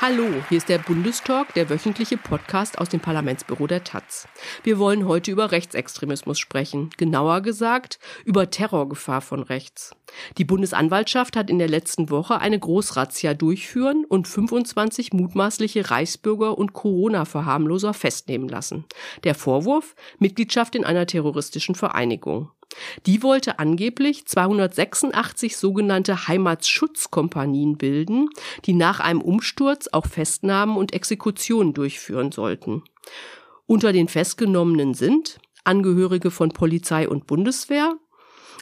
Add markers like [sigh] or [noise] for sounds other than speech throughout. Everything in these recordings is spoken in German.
Hallo, hier ist der Bundestalk, der wöchentliche Podcast aus dem Parlamentsbüro der Taz. Wir wollen heute über Rechtsextremismus sprechen, genauer gesagt über Terrorgefahr von rechts. Die Bundesanwaltschaft hat in der letzten Woche eine Großrazzia durchführen und 25 mutmaßliche Reichsbürger und Corona-Verharmloser festnehmen lassen. Der Vorwurf Mitgliedschaft in einer terroristischen Vereinigung. Die wollte angeblich 286 sogenannte Heimatschutzkompanien bilden, die nach einem Umsturz auch Festnahmen und Exekutionen durchführen sollten. Unter den Festgenommenen sind Angehörige von Polizei und Bundeswehr,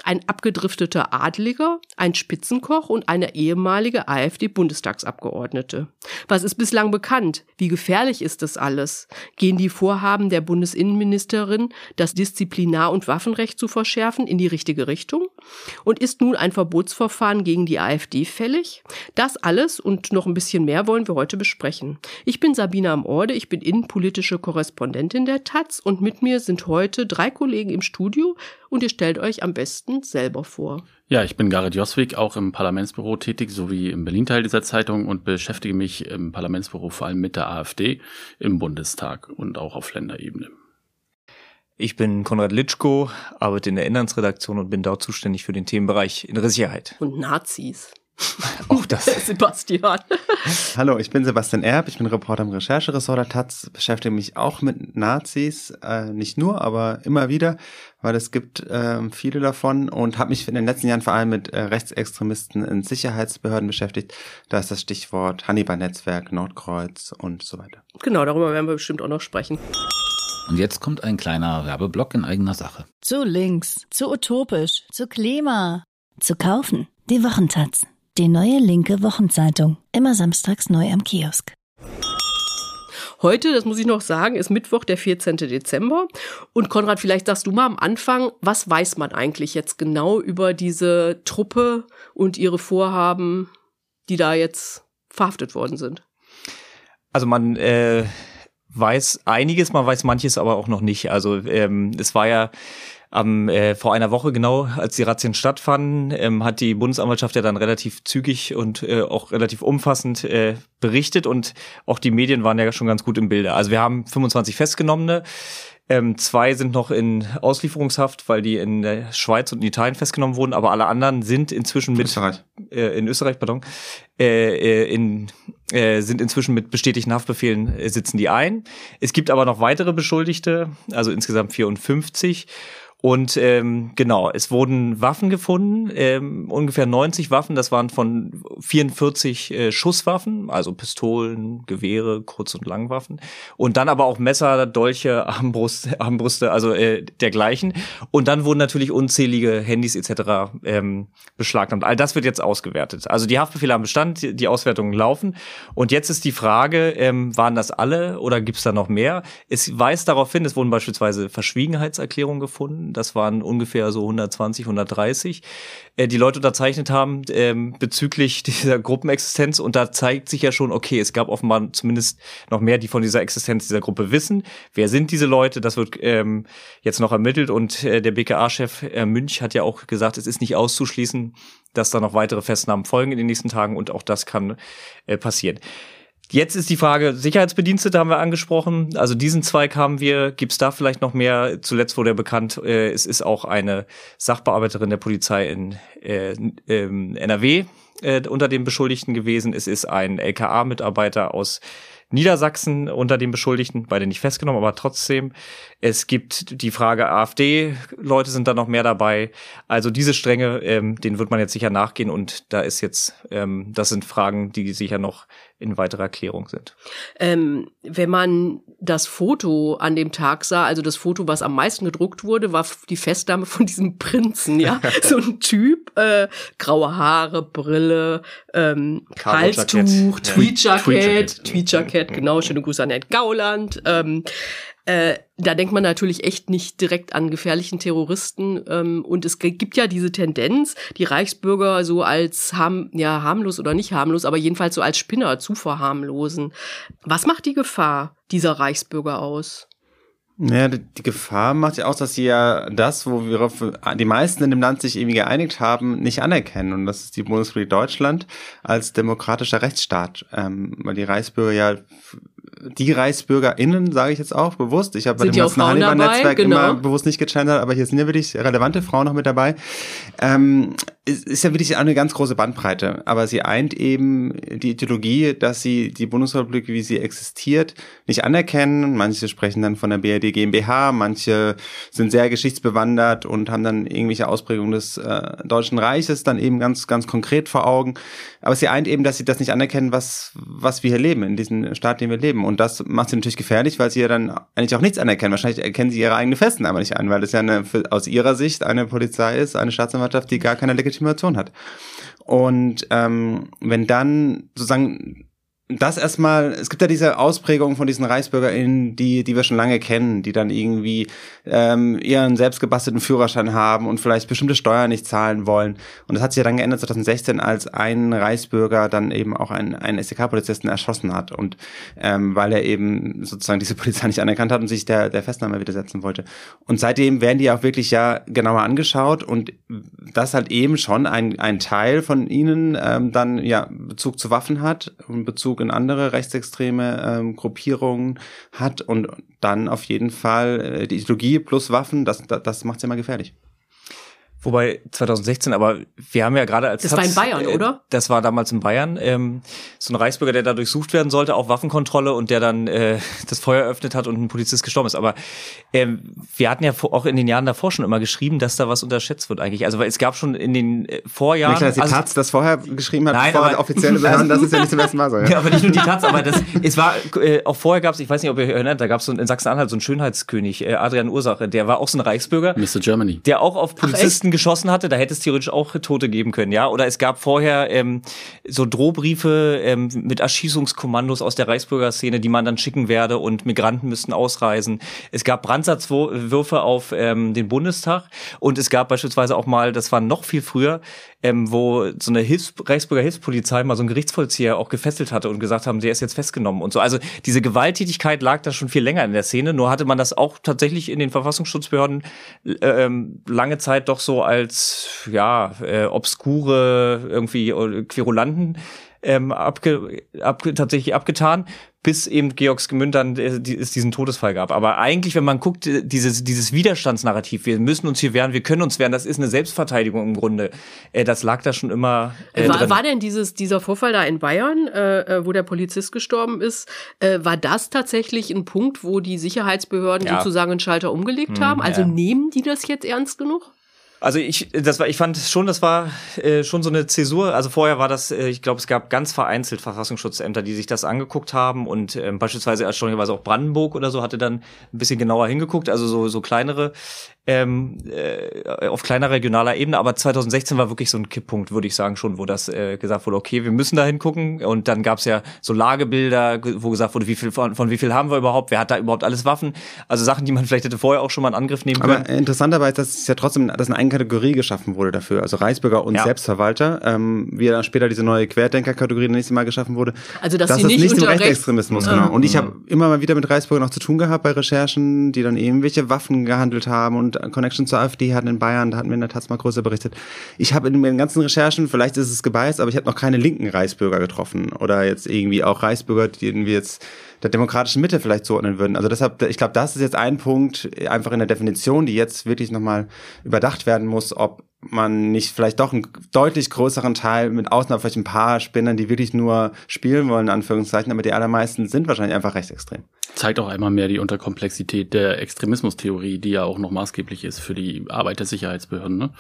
ein abgedrifteter Adliger, ein Spitzenkoch und eine ehemalige AfD-Bundestagsabgeordnete. Was ist bislang bekannt? Wie gefährlich ist das alles? Gehen die Vorhaben der Bundesinnenministerin, das Disziplinar- und Waffenrecht zu verschärfen, in die richtige Richtung? Und ist nun ein Verbotsverfahren gegen die AfD fällig? Das alles und noch ein bisschen mehr wollen wir heute besprechen. Ich bin Sabina am Orde, ich bin innenpolitische Korrespondentin der Taz und mit mir sind heute drei Kollegen im Studio und ihr stellt euch am besten selber vor. Ja, ich bin Gareth Joswig, auch im Parlamentsbüro tätig, sowie im Berlin-Teil dieser Zeitung und beschäftige mich im Parlamentsbüro vor allem mit der AfD im Bundestag und auch auf Länderebene. Ich bin Konrad Litschko, arbeite in der Inlandsredaktion und bin dort zuständig für den Themenbereich Innere Sicherheit. Und Nazis. [laughs] Auch das. [laughs] Sebastian. Hallo, ich bin Sebastian Erb, ich bin Reporter im Rechercheressort der Taz, beschäftige mich auch mit Nazis, äh, nicht nur, aber immer wieder, weil es gibt äh, viele davon und habe mich in den letzten Jahren vor allem mit äh, Rechtsextremisten in Sicherheitsbehörden beschäftigt. Da ist das Stichwort Hannibal-Netzwerk, Nordkreuz und so weiter. Genau, darüber werden wir bestimmt auch noch sprechen. Und jetzt kommt ein kleiner Werbeblock in eigener Sache. Zu links, zu utopisch, zu Klima. Zu kaufen. Die Wochentaz. Die neue linke Wochenzeitung. Immer samstags neu am Kiosk. Heute, das muss ich noch sagen, ist Mittwoch, der 14. Dezember. Und Konrad, vielleicht sagst du mal am Anfang, was weiß man eigentlich jetzt genau über diese Truppe und ihre Vorhaben, die da jetzt verhaftet worden sind? Also man äh, weiß einiges, man weiß manches aber auch noch nicht. Also ähm, es war ja am, äh, vor einer Woche genau, als die Razzien stattfanden, ähm, hat die Bundesanwaltschaft ja dann relativ zügig und äh, auch relativ umfassend äh, berichtet und auch die Medien waren ja schon ganz gut im Bilde. Also wir haben 25 Festgenommene. Ähm, zwei sind noch in Auslieferungshaft, weil die in der Schweiz und in Italien festgenommen wurden, aber alle anderen sind inzwischen mit Österreich. Äh, in Österreich, pardon, äh, äh, in, äh, sind inzwischen mit bestätigten Haftbefehlen äh, sitzen die ein. Es gibt aber noch weitere Beschuldigte, also insgesamt 54. Und ähm, genau, es wurden Waffen gefunden, ähm, ungefähr 90 Waffen, das waren von 44 äh, Schusswaffen, also Pistolen, Gewehre, Kurz- und Langwaffen. Und dann aber auch Messer, Dolche, [laughs] Armbrust, Armbrüste, also äh, dergleichen. Und dann wurden natürlich unzählige Handys etc. Ähm, beschlagnahmt. All das wird jetzt ausgewertet. Also die Haftbefehle haben Bestand, die, die Auswertungen laufen. Und jetzt ist die Frage, ähm, waren das alle oder gibt es da noch mehr? Es weist darauf hin, es wurden beispielsweise Verschwiegenheitserklärungen gefunden das waren ungefähr so 120, 130, äh, die Leute unterzeichnet haben ähm, bezüglich [laughs] dieser Gruppenexistenz. Und da zeigt sich ja schon, okay, es gab offenbar zumindest noch mehr, die von dieser Existenz dieser Gruppe wissen. Wer sind diese Leute? Das wird ähm, jetzt noch ermittelt. Und äh, der BKA-Chef äh, Münch hat ja auch gesagt, es ist nicht auszuschließen, dass da noch weitere Festnahmen folgen in den nächsten Tagen. Und auch das kann äh, passieren. Jetzt ist die Frage, Sicherheitsbedienstete haben wir angesprochen. Also diesen Zweig haben wir. Gibt es da vielleicht noch mehr? Zuletzt wurde ja bekannt, äh, es ist auch eine Sachbearbeiterin der Polizei in äh, ähm, NRW äh, unter den Beschuldigten gewesen. Es ist ein LKA-Mitarbeiter aus Niedersachsen unter den Beschuldigten, beide nicht festgenommen, aber trotzdem. Es gibt die Frage AfD, Leute sind da noch mehr dabei. Also diese Stränge, ähm, denen wird man jetzt sicher nachgehen und da ist jetzt, ähm, das sind Fragen, die sicher noch in weiterer Erklärung sind. Ähm, wenn man das Foto an dem Tag sah, also das Foto, was am meisten gedruckt wurde, war die Festnahme von diesem Prinzen, ja, [laughs] so ein Typ, äh, graue Haare, Brille, ähm, Halstuch, Tweetjacket, Tweetjacket, genau, schöne Grüße an Ed Gauland. Ähm, äh, da denkt man natürlich echt nicht direkt an gefährlichen Terroristen. Ähm, und es gibt ja diese Tendenz, die Reichsbürger so als harm, ja, harmlos oder nicht harmlos, aber jedenfalls so als Spinner zu verharmlosen. Was macht die Gefahr dieser Reichsbürger aus? Ja, die, Gefahr macht ja aus, dass sie ja das, wo wir die meisten in dem Land sich irgendwie geeinigt haben, nicht anerkennen. Und das ist die Bundesrepublik Deutschland als demokratischer Rechtsstaat. Ähm, weil die Reichsbürger ja die ReichsbürgerInnen, sage ich jetzt auch bewusst. Ich habe bei dem ganzen Hannibal-Netzwerk genau. immer bewusst nicht gegendert, aber hier sind ja wirklich relevante Frauen noch mit dabei. Ähm, ist, ist ja wirklich eine ganz große Bandbreite, aber sie eint eben die Ideologie, dass sie die Bundesrepublik, wie sie existiert, nicht anerkennen. Manche sprechen dann von der BRD GmbH, manche sind sehr geschichtsbewandert und haben dann irgendwelche Ausprägungen des äh, Deutschen Reiches dann eben ganz, ganz konkret vor Augen. Aber sie eint eben, dass sie das nicht anerkennen, was, was wir hier leben, in diesem Staat, den wir leben. Und das macht sie natürlich gefährlich, weil sie ja dann eigentlich auch nichts anerkennen. Wahrscheinlich erkennen sie ihre eigene Festen aber nicht an, weil es ja eine, aus ihrer Sicht eine Polizei ist, eine Staatsanwaltschaft, die gar keine Legitimation hat. Und ähm, wenn dann sozusagen das erstmal, es gibt ja diese Ausprägung von diesen ReichsbürgerInnen, die, die wir schon lange kennen, die dann irgendwie ähm, ihren selbstgebastelten Führerschein haben und vielleicht bestimmte Steuern nicht zahlen wollen. Und das hat sich ja dann geändert 2016, als ein Reichsbürger dann eben auch einen, einen SEK-Polizisten erschossen hat und ähm, weil er eben sozusagen diese Polizei nicht anerkannt hat und sich der, der Festnahme widersetzen wollte. Und seitdem werden die auch wirklich ja genauer angeschaut und das halt eben schon ein, ein Teil von ihnen ähm, dann ja Bezug zu Waffen hat und Bezug Bezug in andere rechtsextreme ähm, Gruppierungen hat und dann auf jeden Fall äh, die Ideologie plus Waffen, das, das, das macht es ja mal gefährlich. Wobei 2016, aber wir haben ja gerade als Das Taz, war in Bayern, äh, oder? Das war damals in Bayern. Ähm, so ein Reichsbürger, der da durchsucht werden sollte, auch Waffenkontrolle und der dann äh, [laughs] das Feuer eröffnet hat und ein Polizist gestorben ist. Aber ähm, wir hatten ja auch in den Jahren davor schon immer geschrieben, dass da was unterschätzt wird eigentlich. Also weil es gab schon in den äh, Vorjahren. Nicht, dass die also, Taz das vorher geschrieben hat, nein, bevor aber, offizielle [laughs] Behörden, das ist ja nicht zum ersten Mal so. Ja, ja aber nicht nur die Taz, aber das, es war äh, auch vorher gab es, ich weiß nicht, ob ihr erinnert, da gab es so in Sachsen-Anhalt so einen Schönheitskönig, äh, Adrian Ursache, der war auch so ein Reichsbürger. Mr. Germany. Der auch auf Polizisten Ach, geschossen hatte. Da hätte es theoretisch auch Tote geben können, ja. Oder es gab vorher ähm, so Drohbriefe ähm, mit Erschießungskommandos aus der Reichsbürgerszene, die man dann schicken werde und Migranten müssten ausreisen. Es gab Brandsatzwürfe auf ähm, den Bundestag und es gab beispielsweise auch mal, das war noch viel früher, ähm, wo so eine Hilfs Reichsbürger Hilfspolizei mal so einen Gerichtsvollzieher auch gefesselt hatte und gesagt haben, der ist jetzt festgenommen und so. Also diese Gewalttätigkeit lag da schon viel länger in der Szene, nur hatte man das auch tatsächlich in den Verfassungsschutzbehörden äh, ähm, lange Zeit doch so als ja äh, obskure irgendwie äh, Querulanten ähm, abge, ab, tatsächlich abgetan, bis eben Georgsgemünd dann äh, die, es diesen Todesfall gab. Aber eigentlich, wenn man guckt, äh, dieses, dieses Widerstandsnarrativ, wir müssen uns hier wehren, wir können uns wehren, das ist eine Selbstverteidigung im Grunde. Äh, das lag da schon immer. Äh, war, drin. war denn dieses, dieser Vorfall da in Bayern, äh, wo der Polizist gestorben ist, äh, war das tatsächlich ein Punkt, wo die Sicherheitsbehörden ja. sozusagen einen Schalter umgelegt hm, haben? Also ja. nehmen die das jetzt ernst genug? Also ich, das war, ich fand schon, das war äh, schon so eine Zäsur. Also vorher war das, äh, ich glaube, es gab ganz vereinzelt Verfassungsschutzämter, die sich das angeguckt haben und ähm, beispielsweise erstaunlicherweise auch Brandenburg oder so hatte dann ein bisschen genauer hingeguckt. Also so so kleinere ähm, äh, auf kleiner regionaler Ebene. Aber 2016 war wirklich so ein Kipppunkt, würde ich sagen schon, wo das äh, gesagt wurde, okay, wir müssen da hingucken. Und dann gab es ja so Lagebilder, wo gesagt wurde, wie viel von, von wie viel haben wir überhaupt? Wer hat da überhaupt alles Waffen? Also Sachen, die man vielleicht hätte vorher auch schon mal in Angriff nehmen können. Aber interessant dabei ist, dass es ja trotzdem, dass eine eigene Kategorie geschaffen wurde dafür. Also Reichsbürger und ja. Selbstverwalter. Ähm, wie dann später diese neue Querdenker-Kategorie das nächste Mal geschaffen wurde. Also dass das sie nicht, nicht im Rechtsextremismus, genau. Und ich habe immer mal wieder mit Reichsbürgern noch zu tun gehabt bei Recherchen, die dann eben welche Waffen gehandelt haben und Connection zur AfD hatten in Bayern, da hatten wir in der Taz mal größer berichtet. Ich habe in den ganzen Recherchen, vielleicht ist es gebiased, aber ich habe noch keine linken Reichsbürger getroffen oder jetzt irgendwie auch Reichsbürger, die wir jetzt der demokratischen Mitte vielleicht zuordnen würden. Also deshalb, ich glaube, das ist jetzt ein Punkt einfach in der Definition, die jetzt wirklich nochmal überdacht werden muss, ob man nicht vielleicht doch einen deutlich größeren Teil, mit Ausnahme vielleicht ein paar Spinnern, die wirklich nur spielen wollen, in Anführungszeichen, aber die allermeisten sind wahrscheinlich einfach rechtsextrem. Zeigt auch einmal mehr die Unterkomplexität der Extremismustheorie, die ja auch noch maßgeblich ist für die Arbeit der Sicherheitsbehörden. Ne?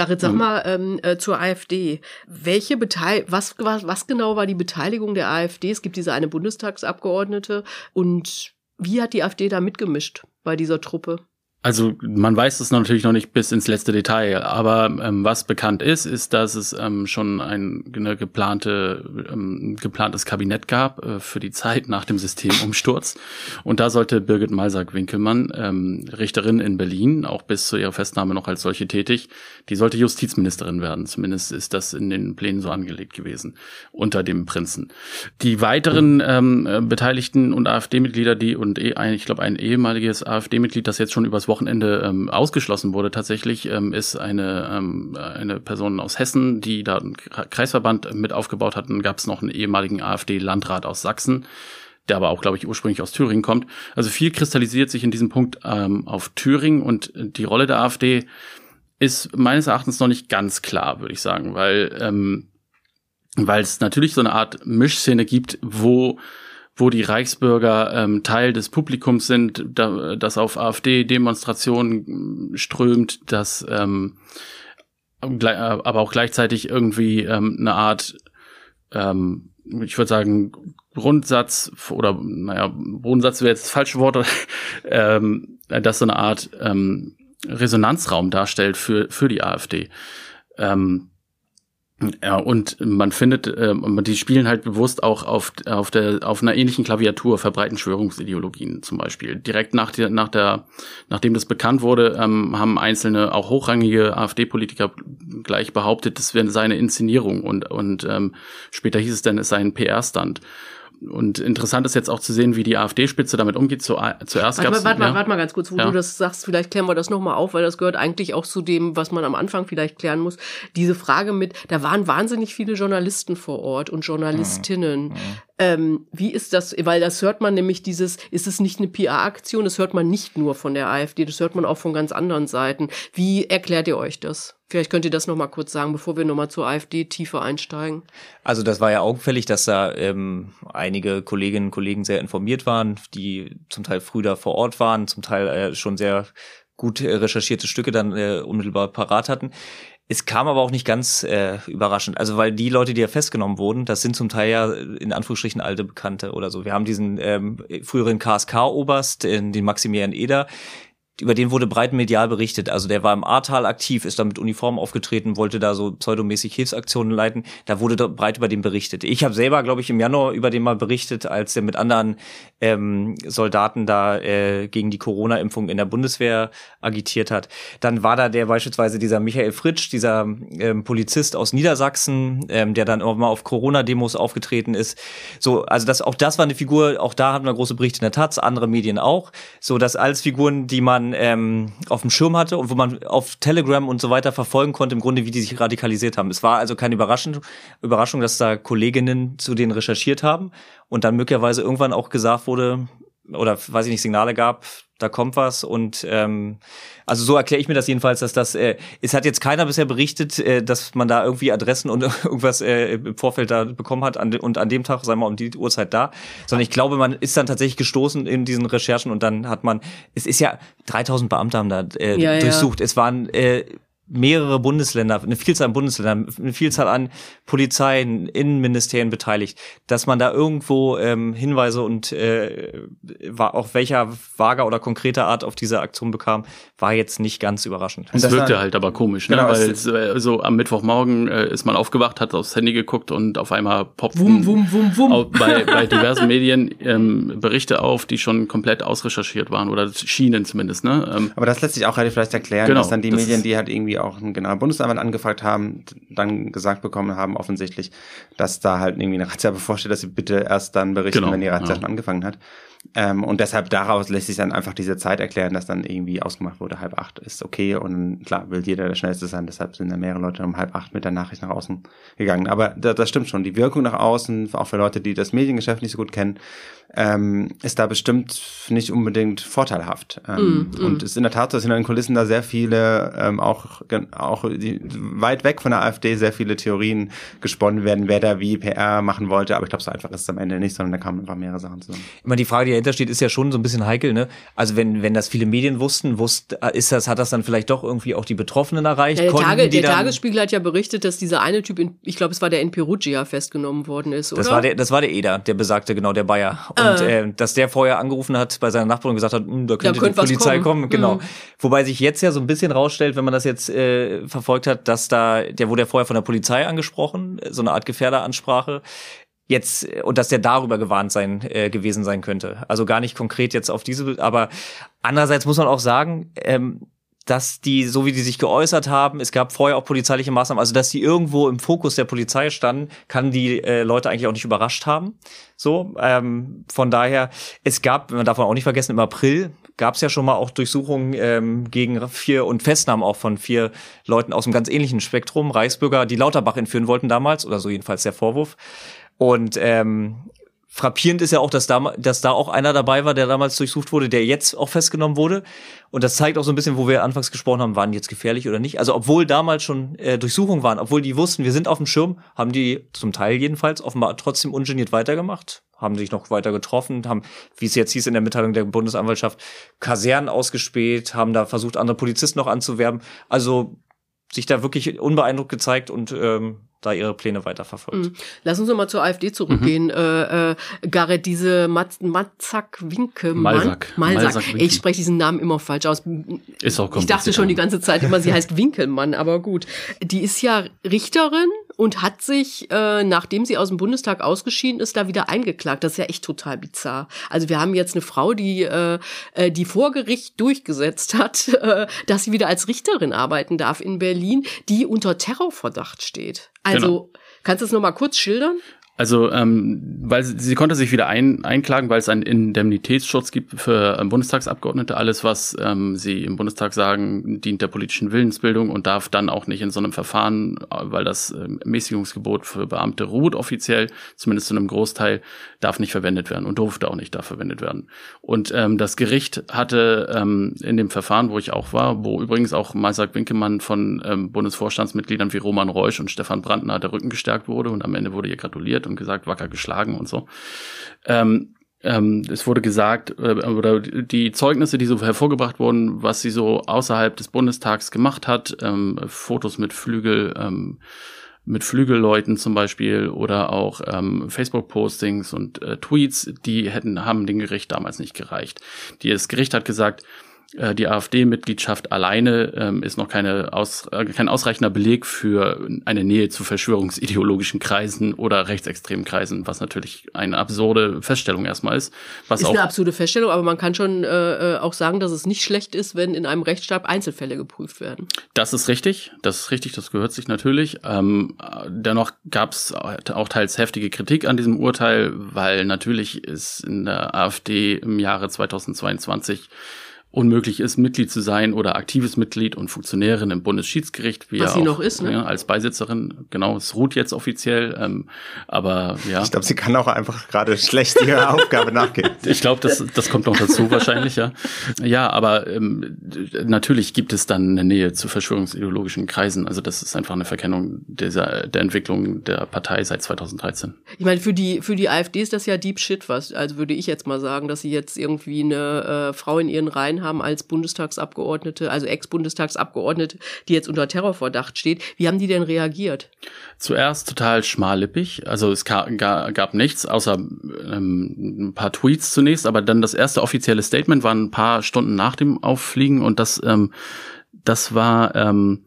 Garrett, sag mal ähm, äh, zur AfD. Welche Beteil was, was, was genau war die Beteiligung der AfD? Es gibt diese eine Bundestagsabgeordnete und wie hat die AfD da mitgemischt bei dieser Truppe? Also man weiß es natürlich noch nicht bis ins letzte Detail, aber ähm, was bekannt ist, ist, dass es ähm, schon ein eine geplante ähm, geplantes Kabinett gab äh, für die Zeit nach dem Systemumsturz und da sollte Birgit Malsack-Winkelmann, ähm, Richterin in Berlin, auch bis zu ihrer Festnahme noch als solche tätig, die sollte Justizministerin werden. Zumindest ist das in den Plänen so angelegt gewesen unter dem Prinzen. Die weiteren ähm, äh, Beteiligten und AfD-Mitglieder, die und eh, ein, ich glaube ein ehemaliges AfD-Mitglied, das jetzt schon übers Wochenende ähm, ausgeschlossen wurde tatsächlich, ähm, ist eine, ähm, eine Person aus Hessen, die da einen Kreisverband mit aufgebaut hat. Dann gab es noch einen ehemaligen AfD-Landrat aus Sachsen, der aber auch, glaube ich, ursprünglich aus Thüringen kommt. Also viel kristallisiert sich in diesem Punkt ähm, auf Thüringen und die Rolle der AfD ist meines Erachtens noch nicht ganz klar, würde ich sagen, weil ähm, weil es natürlich so eine Art Mischszene gibt, wo wo die Reichsbürger ähm, Teil des Publikums sind, da, das auf AfD-Demonstrationen strömt, das ähm, aber auch gleichzeitig irgendwie ähm, eine Art, ähm, ich würde sagen, Grundsatz oder naja, Grundsatz wäre jetzt das falsche Wort, [laughs] ähm, das so eine Art ähm, Resonanzraum darstellt für, für die AfD. Ähm, ja, und man findet, äh, die spielen halt bewusst auch auf, auf, der, auf einer ähnlichen Klaviatur, verbreiten Schwörungsideologien zum Beispiel. Direkt nach der, nach der, nachdem das bekannt wurde, ähm, haben einzelne, auch hochrangige AfD-Politiker gleich behauptet, das wäre seine Inszenierung und, und ähm, später hieß es dann, es sei ein PR-Stand. Und interessant ist jetzt auch zu sehen, wie die AfD-Spitze damit umgeht. Zu, zuerst warte, gab's, warte, ja. mal, warte mal ganz kurz, wo Ja. du das sagst, vielleicht klären wir das nochmal auf, weil das gehört eigentlich auch zu dem, was man am Anfang vielleicht klären muss. Diese Frage mit, da waren wahnsinnig viele Journalisten vor Ort und Journalistinnen. Ähm, wie ist das, weil das hört man nämlich dieses, ist es nicht eine PR-Aktion, das hört man nicht nur von der AfD, das hört man auch von ganz anderen Seiten. Wie erklärt ihr euch das? Vielleicht könnt ihr das nochmal kurz sagen, bevor wir nochmal zur AfD tiefer einsteigen. Also das war ja augenfällig, dass da ähm, einige Kolleginnen und Kollegen sehr informiert waren, die zum Teil früh da vor Ort waren, zum Teil äh, schon sehr gut recherchierte Stücke dann äh, unmittelbar parat hatten. Es kam aber auch nicht ganz äh, überraschend. Also weil die Leute, die ja festgenommen wurden, das sind zum Teil ja in Anführungsstrichen alte Bekannte oder so. Wir haben diesen ähm, früheren KSK-Oberst, äh, den Maximilian Eder, über den wurde breit medial berichtet. Also der war im Ahrtal aktiv, ist da mit Uniform aufgetreten, wollte da so pseudomäßig Hilfsaktionen leiten. Da wurde da breit über den berichtet. Ich habe selber, glaube ich, im Januar über den mal berichtet, als der mit anderen ähm, Soldaten da äh, gegen die Corona-Impfung in der Bundeswehr agitiert hat. Dann war da der beispielsweise dieser Michael Fritsch, dieser ähm, Polizist aus Niedersachsen, ähm, der dann auch mal auf Corona-Demos aufgetreten ist. So, also das, auch das war eine Figur, auch da hatten wir große Berichte in der Taz, andere Medien auch. So, dass als Figuren, die man ähm, auf dem Schirm hatte und wo man auf Telegram und so weiter verfolgen konnte, im Grunde, wie die sich radikalisiert haben. Es war also keine Überraschung, Überraschung, dass da Kolleginnen zu denen recherchiert haben und dann möglicherweise irgendwann auch gesagt wurde, oder weiß ich nicht, Signale gab, da kommt was und ähm, also so erkläre ich mir das jedenfalls, dass das äh, es hat jetzt keiner bisher berichtet, äh, dass man da irgendwie Adressen und [laughs] irgendwas äh, im Vorfeld da bekommen hat an, und an dem Tag, sagen wir mal, um die Uhrzeit da, sondern ich glaube, man ist dann tatsächlich gestoßen in diesen Recherchen und dann hat man, es ist ja 3000 Beamte haben da äh, Ja, ja. durchsucht, es waren äh, mehrere Bundesländer, eine Vielzahl an Bundesländern, eine Vielzahl an Polizeien, Innenministerien beteiligt, dass man da irgendwo ähm, Hinweise und äh, war auch welcher vager oder konkreter Art auf diese Aktion bekam, war jetzt nicht ganz überraschend. Es wirkte halt aber komisch, ne? Genau, weil es- es, äh, so am Mittwochmorgen äh, ist man aufgewacht, hat aufs Handy geguckt und auf einmal poppten Wum, wum, wum, wum. Auf, bei, [laughs] bei diversen Medien ähm, Berichte auf, die schon komplett ausrecherchiert waren oder schienen zumindest. Ne? Ähm, Aber das lässt sich auch relativ leicht erklären, Genau, dass dann die das Medien, die halt irgendwie auch einen Generalbundesanwalt angefragt haben, dann gesagt bekommen haben, offensichtlich, dass da halt irgendwie eine Razzia [laughs] bevorsteht, dass sie bitte erst dann berichten, Genau, wenn die Razzia ja. schon angefangen hat. Ähm, und deshalb daraus lässt sich dann einfach diese Zeit erklären, dass dann irgendwie ausgemacht wurde, halb acht ist okay und klar will jeder der Schnellste sein, deshalb sind dann mehrere Leute um halb acht mit der Nachricht nach außen gegangen. Aber da, das stimmt schon, die Wirkung nach außen, auch für Leute, die das Mediengeschäft nicht so gut kennen, ähm, ist da bestimmt nicht unbedingt vorteilhaft. Ähm, Mm, mm. Und es ist in der Tat so, dass hinter den Kulissen da sehr viele, ähm, auch, auch die, weit weg von der AfD, sehr viele Theorien gesponnen werden, wer da wie PR machen wollte. Aber ich glaube, so einfach ist es am Ende nicht, sondern da kamen einfach mehrere Sachen zusammen. Immer die Frage, die dahinter steht, ist ja schon so ein bisschen heikel, ne? Also wenn, wenn das viele Medien wussten, wusste, ist das, hat das dann vielleicht doch irgendwie auch die Betroffenen erreicht? Ja, der, Konnten Tage, der Tagesspiegel hat ja berichtet, dass dieser eine Typ, in, ich glaube, es war der in Perugia, festgenommen worden ist, oder? Das war der, das war der Eder, der besagte, genau, der Bayer. Und Äh. äh, dass der vorher angerufen hat bei seiner Nachbarin und gesagt hat, "Hm, da könnte die könnte was Polizei kommen." kommen. Genau. Mhm. Wobei sich jetzt ja so ein bisschen rausstellt, wenn man das jetzt äh, verfolgt hat, dass da, der wurde ja vorher von der Polizei angesprochen, so eine Art Gefährderansprache. Jetzt, äh, und dass der darüber gewarnt sein äh, gewesen sein könnte. Also gar nicht konkret jetzt auf diese, aber andererseits muss man auch sagen, ähm, dass die, so wie die sich geäußert haben, es gab vorher auch polizeiliche Maßnahmen, also dass die irgendwo im Fokus der Polizei standen, kann die äh, Leute eigentlich auch nicht überrascht haben. So, ähm, von daher, es gab, man darf auch nicht vergessen, im April gab es ja schon mal auch Durchsuchungen ähm, gegen vier und Festnahmen auch von vier Leuten aus einem ganz ähnlichen Spektrum, Reichsbürger, die Lauterbach entführen wollten damals, oder so jedenfalls der Vorwurf. Und ähm, frappierend ist ja auch, dass da, dass da auch einer dabei war, der damals durchsucht wurde, der jetzt auch festgenommen wurde. Und das zeigt auch so ein bisschen, wo wir anfangs gesprochen haben, waren die jetzt gefährlich oder nicht. Also obwohl damals schon äh, Durchsuchungen waren, obwohl die wussten, wir sind auf dem Schirm, haben die zum Teil jedenfalls offenbar trotzdem ungeniert weitergemacht, haben sich noch weiter getroffen, haben, wie es jetzt hieß in der Mitteilung der Bundesanwaltschaft, Kasernen ausgespäht, haben da versucht, andere Polizisten noch anzuwerben. Also sich da wirklich unbeeindruckt gezeigt und ähm, da ihre Pläne weiterverfolgt. Mhm. Lass uns noch mal zur AfD zurückgehen. Mhm. Äh, äh, Gareth, diese Mat Matzak Winkemann. Malsack. Malsack. Malsack ich spreche diesen Namen immer falsch aus. Ist auch Ich dachte kompliziert. schon die ganze Zeit immer, sie heißt Winkelmann, aber gut. Die ist ja Richterin und hat sich, äh, nachdem sie aus dem Bundestag ausgeschieden ist, da wieder eingeklagt. Das ist ja echt total bizarr. Also wir haben jetzt eine Frau, die, äh, äh, die vor Gericht durchgesetzt hat, [laughs] äh, dass sie wieder als Richterin arbeiten darf in Berlin, die unter Terrorverdacht steht. Also, Genau. kannst du es noch mal kurz schildern? Also, ähm, weil sie, sie konnte sich wieder ein, einklagen, weil es einen Indemnitätsschutz gibt für ähm, Bundestagsabgeordnete. Alles, was ähm, sie im Bundestag sagen, dient der politischen Willensbildung und darf dann auch nicht in so einem Verfahren, äh, weil das ähm, Mäßigungsgebot für Beamte ruht offiziell, zumindest zu einem Großteil, darf nicht verwendet werden und durfte auch nicht da verwendet werden. Und ähm, das Gericht hatte ähm, in dem Verfahren, wo ich auch war, wo übrigens auch Maisak Winkemann von ähm, Bundesvorstandsmitgliedern wie Roman Reusch und Stefan Brandner der Rücken gestärkt wurde und am Ende wurde ihr gratuliert und gesagt, wacker geschlagen und so. Ähm, ähm, es wurde gesagt, äh, oder die Zeugnisse, die so hervorgebracht wurden, was sie so außerhalb des Bundestags gemacht hat, ähm, Fotos mit Flügel, ähm, mit Flügelleuten zum Beispiel oder auch ähm, Facebook-Postings und äh, Tweets, die hätten, haben dem Gericht damals nicht gereicht. Die, das Gericht hat gesagt, die AfD-Mitgliedschaft alleine ähm, ist noch keine aus, äh, kein ausreichender Beleg für eine Nähe zu verschwörungsideologischen Kreisen oder rechtsextremen Kreisen, was natürlich eine absurde Feststellung erstmal ist. Was ist auch eine absurde Feststellung, aber man kann schon äh, äh, auch sagen, dass es nicht schlecht ist, wenn in einem Rechtsstaat Einzelfälle geprüft werden. Das ist richtig, das ist richtig, das gehört sich natürlich. Ähm, äh, dennoch gab es auch teils heftige Kritik an diesem Urteil, weil natürlich ist in der AfD im Jahre 2022 unmöglich ist, Mitglied zu sein oder aktives Mitglied und Funktionärin im Bundesschiedsgericht. Wie Was ja sie auch, noch ist, ne? Ja, als Beisitzerin, genau, es ruht jetzt offiziell, ähm, aber ja. Ich glaube, sie kann auch einfach gerade schlecht ihrer [laughs] Aufgabe nachgehen. Ich glaube, das, das kommt noch dazu wahrscheinlich, ja. Ja, aber ähm, natürlich gibt es dann eine Nähe zu verschwörungsideologischen Kreisen. Also das ist einfach eine Verkennung dieser, der Entwicklung der Partei seit 2013. Ich meine, für die, für die AfD ist das ja Deep Shit, was, also würde ich jetzt mal sagen, dass sie jetzt irgendwie eine äh, Frau in ihren Reihen haben als Bundestagsabgeordnete, also Ex-Bundestagsabgeordnete, die jetzt unter Terrorverdacht steht. Wie haben die denn reagiert? Zuerst total schmallippig, also es ga, ga, gab nichts, außer ähm, ein paar Tweets zunächst, aber dann das erste offizielle Statement war ein paar Stunden nach dem Auffliegen und das, ähm, das war, ähm,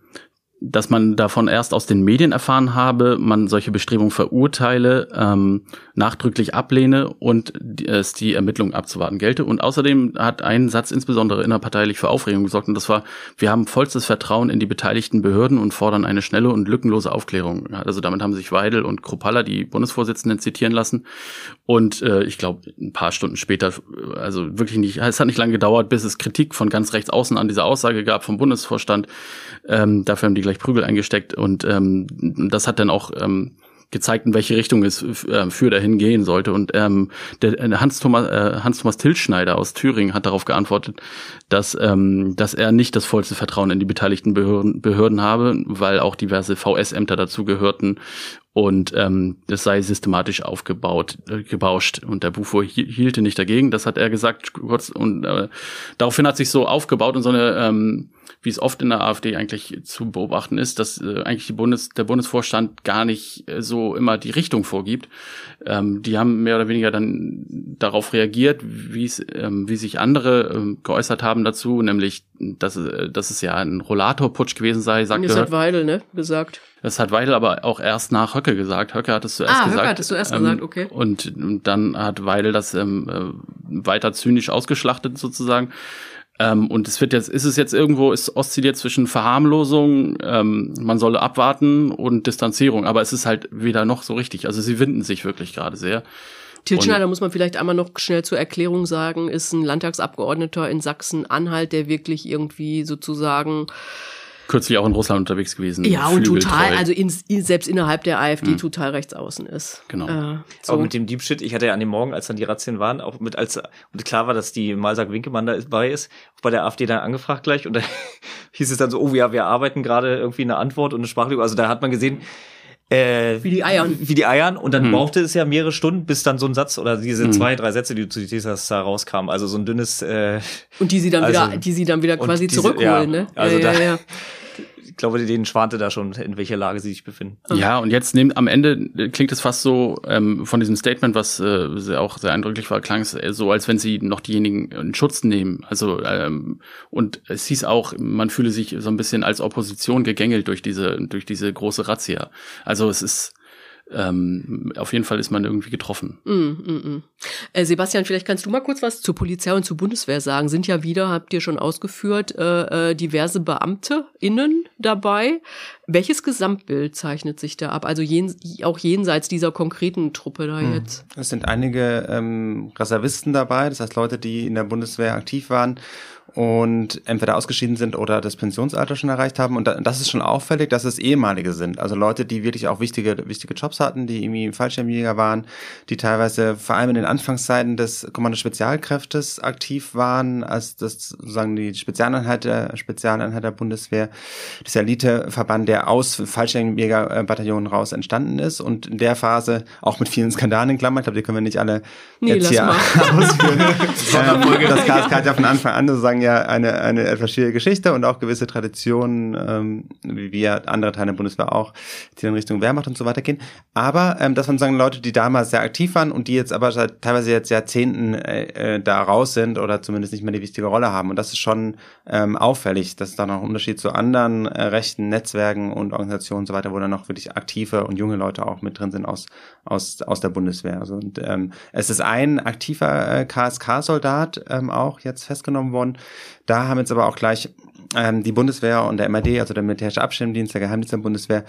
dass man davon erst aus den Medien erfahren habe, man solche Bestrebungen verurteile, ähm, nachdrücklich ablehne und es die Ermittlung abzuwarten gelte. Und außerdem hat ein Satz insbesondere innerparteilich für Aufregung gesorgt und das war, wir haben vollstes Vertrauen in die beteiligten Behörden und fordern eine schnelle und lückenlose Aufklärung. Also damit haben sich Weidel und Kropalla, die Bundesvorsitzenden, zitieren lassen. Und äh, ich glaube, ein paar Stunden später, also wirklich nicht, es hat nicht lange gedauert, bis es Kritik von ganz rechts außen an dieser Aussage gab vom Bundesvorstand. Ähm, dafür haben die gleich Prügel eingesteckt und ähm, das hat dann auch ähm, gezeigt, in welche Richtung es äh, für dahin gehen sollte. Und ähm, der äh, Hans Thomas äh, Hans Thomas Tilschneider aus Thüringen hat darauf geantwortet, dass ähm, dass er nicht das vollste Vertrauen in die beteiligten Behörden, Behörden habe, weil auch diverse VS-Ämter dazu gehörten und ähm, das sei systematisch aufgebaut, äh, gebauscht. Und der Bufo hielte nicht dagegen, das hat er gesagt kurz. Und äh, daraufhin hat sich so aufgebaut und so eine ähm, wie es oft in der AfD eigentlich zu beobachten ist, dass äh, eigentlich die Bundes, der Bundesvorstand gar nicht äh, so immer die Richtung vorgibt. Ähm, die haben mehr oder weniger dann darauf reagiert, wie es, ähm, wie sich andere ähm, geäußert haben dazu, nämlich, dass, äh, dass es ja ein Rollatorputsch gewesen sei, sagte Das hat Weidel, ne, gesagt. Das hat Weidel aber auch erst nach Höcke gesagt. Höcke hat es zuerst ah, gesagt. Höcke hat es zuerst ähm, gesagt, okay. Und, und dann hat Weidel das ähm, äh, weiter zynisch ausgeschlachtet sozusagen. Ähm, und es wird jetzt, ist es jetzt irgendwo, es oszilliert zwischen Verharmlosung, ähm, man solle abwarten und Distanzierung, aber es ist halt weder noch so richtig. Also sie winden sich wirklich gerade sehr. Tilschneider muss man vielleicht einmal noch schnell zur Erklärung sagen, ist ein Landtagsabgeordneter in Sachsen-Anhalt, der wirklich irgendwie sozusagen kürzlich auch in Russland unterwegs gewesen. Ja, und total, also in, selbst innerhalb der AfD hm. total rechtsaußen ist. Genau. Äh, so. Aber mit dem Deep Shit, ich hatte ja an dem Morgen, als dann die Razzien waren, auch mit als und klar war, dass die Malsack Winkemann dabei ist, auch bei der AfD dann angefragt gleich und da [laughs] hieß es dann so, oh ja, wir arbeiten gerade irgendwie eine Antwort und eine Sprachlüge. Also da hat man gesehen, äh, wie die Eiern. Wie die Eiern. Und dann hm. brauchte es ja mehrere Stunden, bis dann so ein Satz oder diese hm. zwei, drei Sätze, die zu Tesas da rauskamen. Also so ein dünnes. Äh, und die sie dann also, wieder, die sie dann wieder quasi diese, zurückholen, ja, ne? Also ja, da, ja, [laughs] ich glaube, denen schwante da schon, in welcher Lage sie sich befinden. Ja, und jetzt nehmt am Ende klingt es fast so ähm, von diesem Statement, was äh, sehr, auch sehr eindrücklich war, klang es so, als wenn sie noch diejenigen in Schutz nehmen. Also ähm, und es hieß auch, man fühle sich so ein bisschen als Opposition gegängelt durch diese durch diese große Razzia. Also es ist ähm, auf jeden Fall ist man irgendwie getroffen. Mm, mm, mm. Äh, Sebastian, vielleicht kannst du mal kurz was zur Polizei und zur Bundeswehr sagen. Sind ja wieder, habt ihr schon ausgeführt, äh, äh, diverse Beamte innen dabei. Welches Gesamtbild zeichnet sich da ab? Also jen, auch jenseits dieser konkreten Truppe da hm. jetzt. Es sind einige ähm, Reservisten dabei, das heißt Leute, die in der Bundeswehr aktiv waren und entweder ausgeschieden sind oder das Pensionsalter schon erreicht haben. Und das ist schon auffällig, dass es ehemalige sind. Also Leute, die wirklich auch wichtige, wichtige Jobs hatten, die irgendwie Fallschirmjäger waren, die teilweise vor allem in den Anfangszeiten des Kommando Spezialkräftes aktiv waren, als das sozusagen die Spezialeinheit der, Spezialeinheit der Bundeswehr, das Eliteverband, der aus Fallschirmjägerbataillonen raus entstanden ist und in der Phase auch mit vielen Skandalen in Klammern, ich glaube, die können wir nicht alle nee, jetzt hier [laughs] ausführen. [laughs] das KSK hat ja von Anfang an sozusagen ja eine, eine etwas schwierige Geschichte und auch gewisse Traditionen, ähm, wie wir andere Teile der Bundeswehr auch, die in Richtung Wehrmacht und so weiter gehen. Aber ähm, das waren sagen Leute, die damals sehr aktiv waren und die jetzt aber seit teilweise jetzt Jahrzehnten äh, äh, da raus sind oder zumindest nicht mehr die wichtige Rolle haben. Und das ist schon ähm, auffällig, dass da noch ein Unterschied zu anderen äh, rechten Netzwerken und Organisationen und so weiter, wo dann noch wirklich aktive und junge Leute auch mit drin sind aus, aus, aus der Bundeswehr. Also und, ähm, es ist ein aktiver äh, KSK-Soldat ähm, auch jetzt festgenommen worden, da haben jetzt aber auch gleich ähm, die Bundeswehr und der MRD, also der militärische Abschirmdienst, der Geheimdienst der Bundeswehr,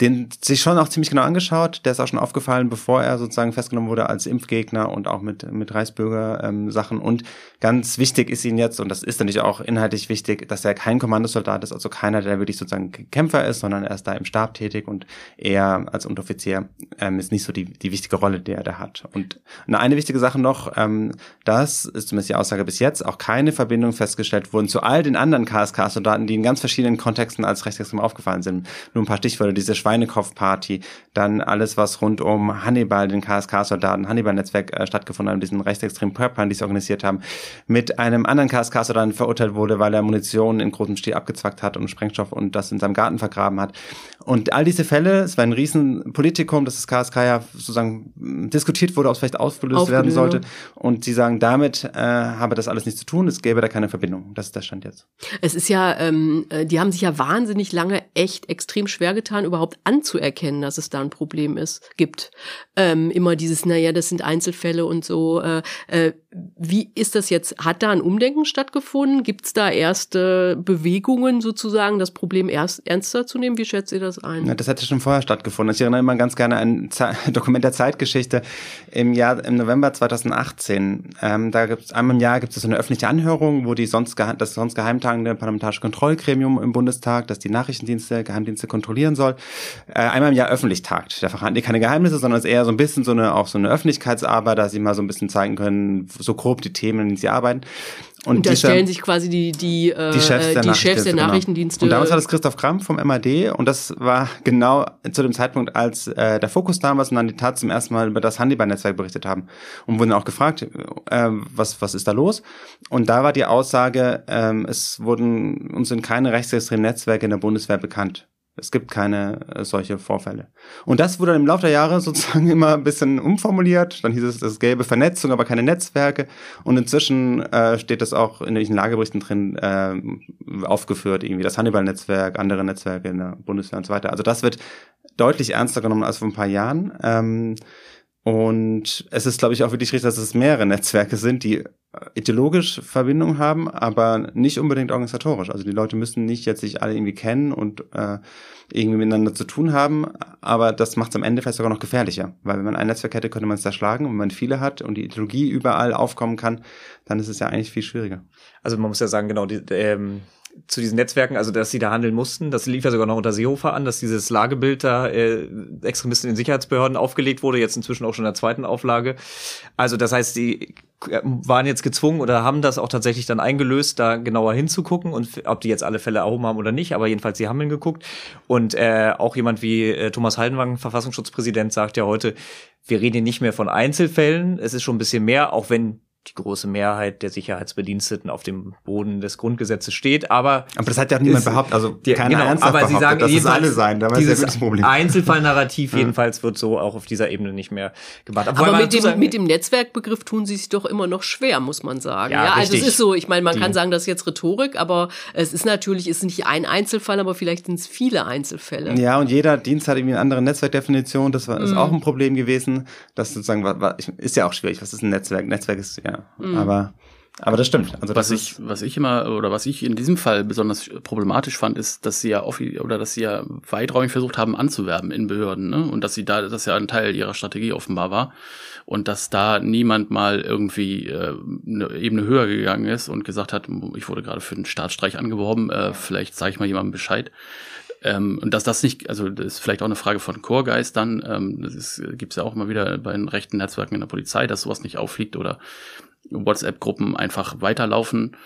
den sich schon auch ziemlich genau angeschaut. Der ist auch schon aufgefallen, bevor er sozusagen festgenommen wurde als Impfgegner und auch mit, mit Reichsbürger-Sachen. Ähm, und ganz wichtig ist ihn jetzt, und das ist natürlich auch inhaltlich wichtig, dass er kein Kommandosoldat ist, also keiner, der wirklich sozusagen Kämpfer ist, sondern er ist da im Stab tätig und er als Unteroffizier ähm, ist nicht so die, die wichtige Rolle, die er da hat. Und eine wichtige Sache noch, ähm, das ist zumindest die Aussage bis jetzt, auch keine Verbindung festgestellt wurden zu all den anderen KSK-Soldaten, die in ganz verschiedenen Kontexten als rechtsextrem aufgefallen sind. Nur ein paar Stichworte, diese Schweinekopf-Party, dann alles, was rund um Hannibal, den KSK-Soldaten, Hannibal-Netzwerk äh, stattgefunden hat, diesen rechtsextremen Prepern, die sie organisiert haben, mit einem anderen KSK-Soldaten verurteilt wurde, weil er Munition in großem Stil abgezwackt hat und Sprengstoff und das in seinem Garten vergraben hat. Und all diese Fälle, es war ein Riesenpolitikum, dass das KSK ja sozusagen diskutiert wurde, ob es vielleicht aufgelöst, aufgelöst werden sollte. Und sie sagen, damit äh, habe das alles nichts zu tun, es gäbe da keine Verbindung. Das ist der Stand jetzt. Es ist ja, ähm, äh, die haben sich ja wahnsinnig lange echt extrem schwer getan, überhaupt anzuerkennen, dass es da ein Problem ist, gibt. Ähm, immer dieses, naja, das sind Einzelfälle und so. Äh, äh, wie ist das jetzt? Hat da ein Umdenken stattgefunden? Gibt es da erste Bewegungen sozusagen, das Problem erst ernster zu nehmen? Wie schätzt ihr das ein? Ja, das hätte schon vorher stattgefunden. Ich erinnere immer ganz gerne an ein [laughs] Dokument der Zeitgeschichte im Jahr, im November 2018. Ähm, da gibt es einmal im Jahr gibt es so eine öffentliche Anhörung, wo die sonst das sonst geheimtagende parlamentarische Kontrollgremium im Bundestag, das die Nachrichtendienste, Geheimdienste kontrollieren soll, äh, einmal im Jahr öffentlich tagt. Da verraten die keine Geheimnisse, sondern es ist eher so ein bisschen so eine auch so eine Öffentlichkeitsarbeit, dass sie mal so ein bisschen zeigen können, so grob die Themen, in denen sie arbeiten. Und, Und da dieser- stellen sich quasi die, die, äh, die Chefs der, die Chefs der genau. Nachrichtendienste. Und damals war das Christoph Kramm vom MAD und das war genau zu dem Zeitpunkt, als äh, der Fokus damals und dann die Tat zum ersten Mal über das Hannibal-Netzwerk berichtet haben und wurden auch gefragt, äh, was, was ist da los? Und da war die Aussage, ähm, es wurden uns sind keine rechtsextremen Netzwerke in der Bundeswehr bekannt. Es gibt keine äh, solche Vorfälle. Und das wurde im Laufe der Jahre [laughs] sozusagen immer ein bisschen umformuliert. Dann hieß es, es gäbe Vernetzung, aber keine Netzwerke. Und inzwischen äh, steht das auch in den Lageberichten drin äh, aufgeführt, irgendwie das Hannibal-Netzwerk, andere Netzwerke in der Bundeswehr und so weiter. Also das wird deutlich ernster genommen als vor ein paar Jahren. Ähm, und es ist, glaube ich, auch wirklich richtig, dass es mehrere Netzwerke sind, die ideologisch Verbindung haben, aber nicht unbedingt organisatorisch. Also die Leute müssen nicht jetzt sich alle irgendwie kennen und äh, irgendwie miteinander zu tun haben, aber das macht es am Ende vielleicht sogar noch gefährlicher, weil wenn man ein Netzwerk hätte, könnte man es zerschlagen und wenn man viele hat und die Ideologie überall aufkommen kann, dann ist es ja eigentlich viel schwieriger. Also man muss ja sagen, genau, die, ähm, zu diesen Netzwerken, also dass sie da handeln mussten, das lief ja sogar noch unter Seehofer an, dass dieses Lagebild da äh, Extremisten in Sicherheitsbehörden aufgelegt wurde, jetzt inzwischen auch schon in der zweiten Auflage. Also das heißt, die äh, waren jetzt gezwungen oder haben das auch tatsächlich dann eingelöst, da genauer hinzugucken und ob die jetzt alle Fälle erhoben haben oder nicht, aber jedenfalls sie haben hingeguckt. Und äh, auch jemand wie äh, Thomas Haldenwang, Verfassungsschutzpräsident, sagt ja heute, wir reden hier nicht mehr von Einzelfällen, es ist schon ein bisschen mehr, auch wenn die große Mehrheit der Sicherheitsbediensteten auf dem Boden des Grundgesetzes steht, aber Aber das hat ja auch niemand ist- behauptet, also die- keiner genau, ernsthaft aber sie behauptet, sagen dass es alle sein, da es ja dieses das Problem. Einzelfallnarrativ [laughs] Ja. jedenfalls wird so auch auf dieser Ebene nicht mehr gemacht. Aber man mit dem, sagen- mit dem Netzwerkbegriff tun sie sich doch immer noch schwer, muss man sagen. Ja, Ja, also es ist so, ich meine, man Die- kann sagen, das ist jetzt Rhetorik, aber es ist natürlich, es ist nicht ein Einzelfall, aber vielleicht sind es viele Einzelfälle. Ja, und jeder Dienst hat irgendwie eine andere Netzwerkdefinition. Das war ist Mhm. auch ein Problem gewesen. Das sozusagen war, war, ist ja auch schwierig. Was ist ein Netzwerk? Netzwerk ist ja, Mhm. aber aber das stimmt. Also was ich, was ich immer oder was ich in diesem Fall besonders problematisch fand, ist, dass sie ja offi oder dass sie ja weiträumig versucht haben anzuwerben in Behörden, ne? Und dass sie da, das ja ein Teil ihrer Strategie offenbar war und dass da niemand mal irgendwie äh, eine Ebene höher gegangen ist und gesagt hat, ich wurde gerade für einen Staatsstreich angeworben, äh, vielleicht sage ich mal jemandem Bescheid. Ähm, und dass das nicht, also das ist vielleicht auch eine Frage von Chorgeist dann, ähm, das ist, gibt's ja auch immer wieder bei den rechten Netzwerken in der Polizei, dass sowas nicht auffliegt oder WhatsApp-Gruppen einfach weiterlaufen,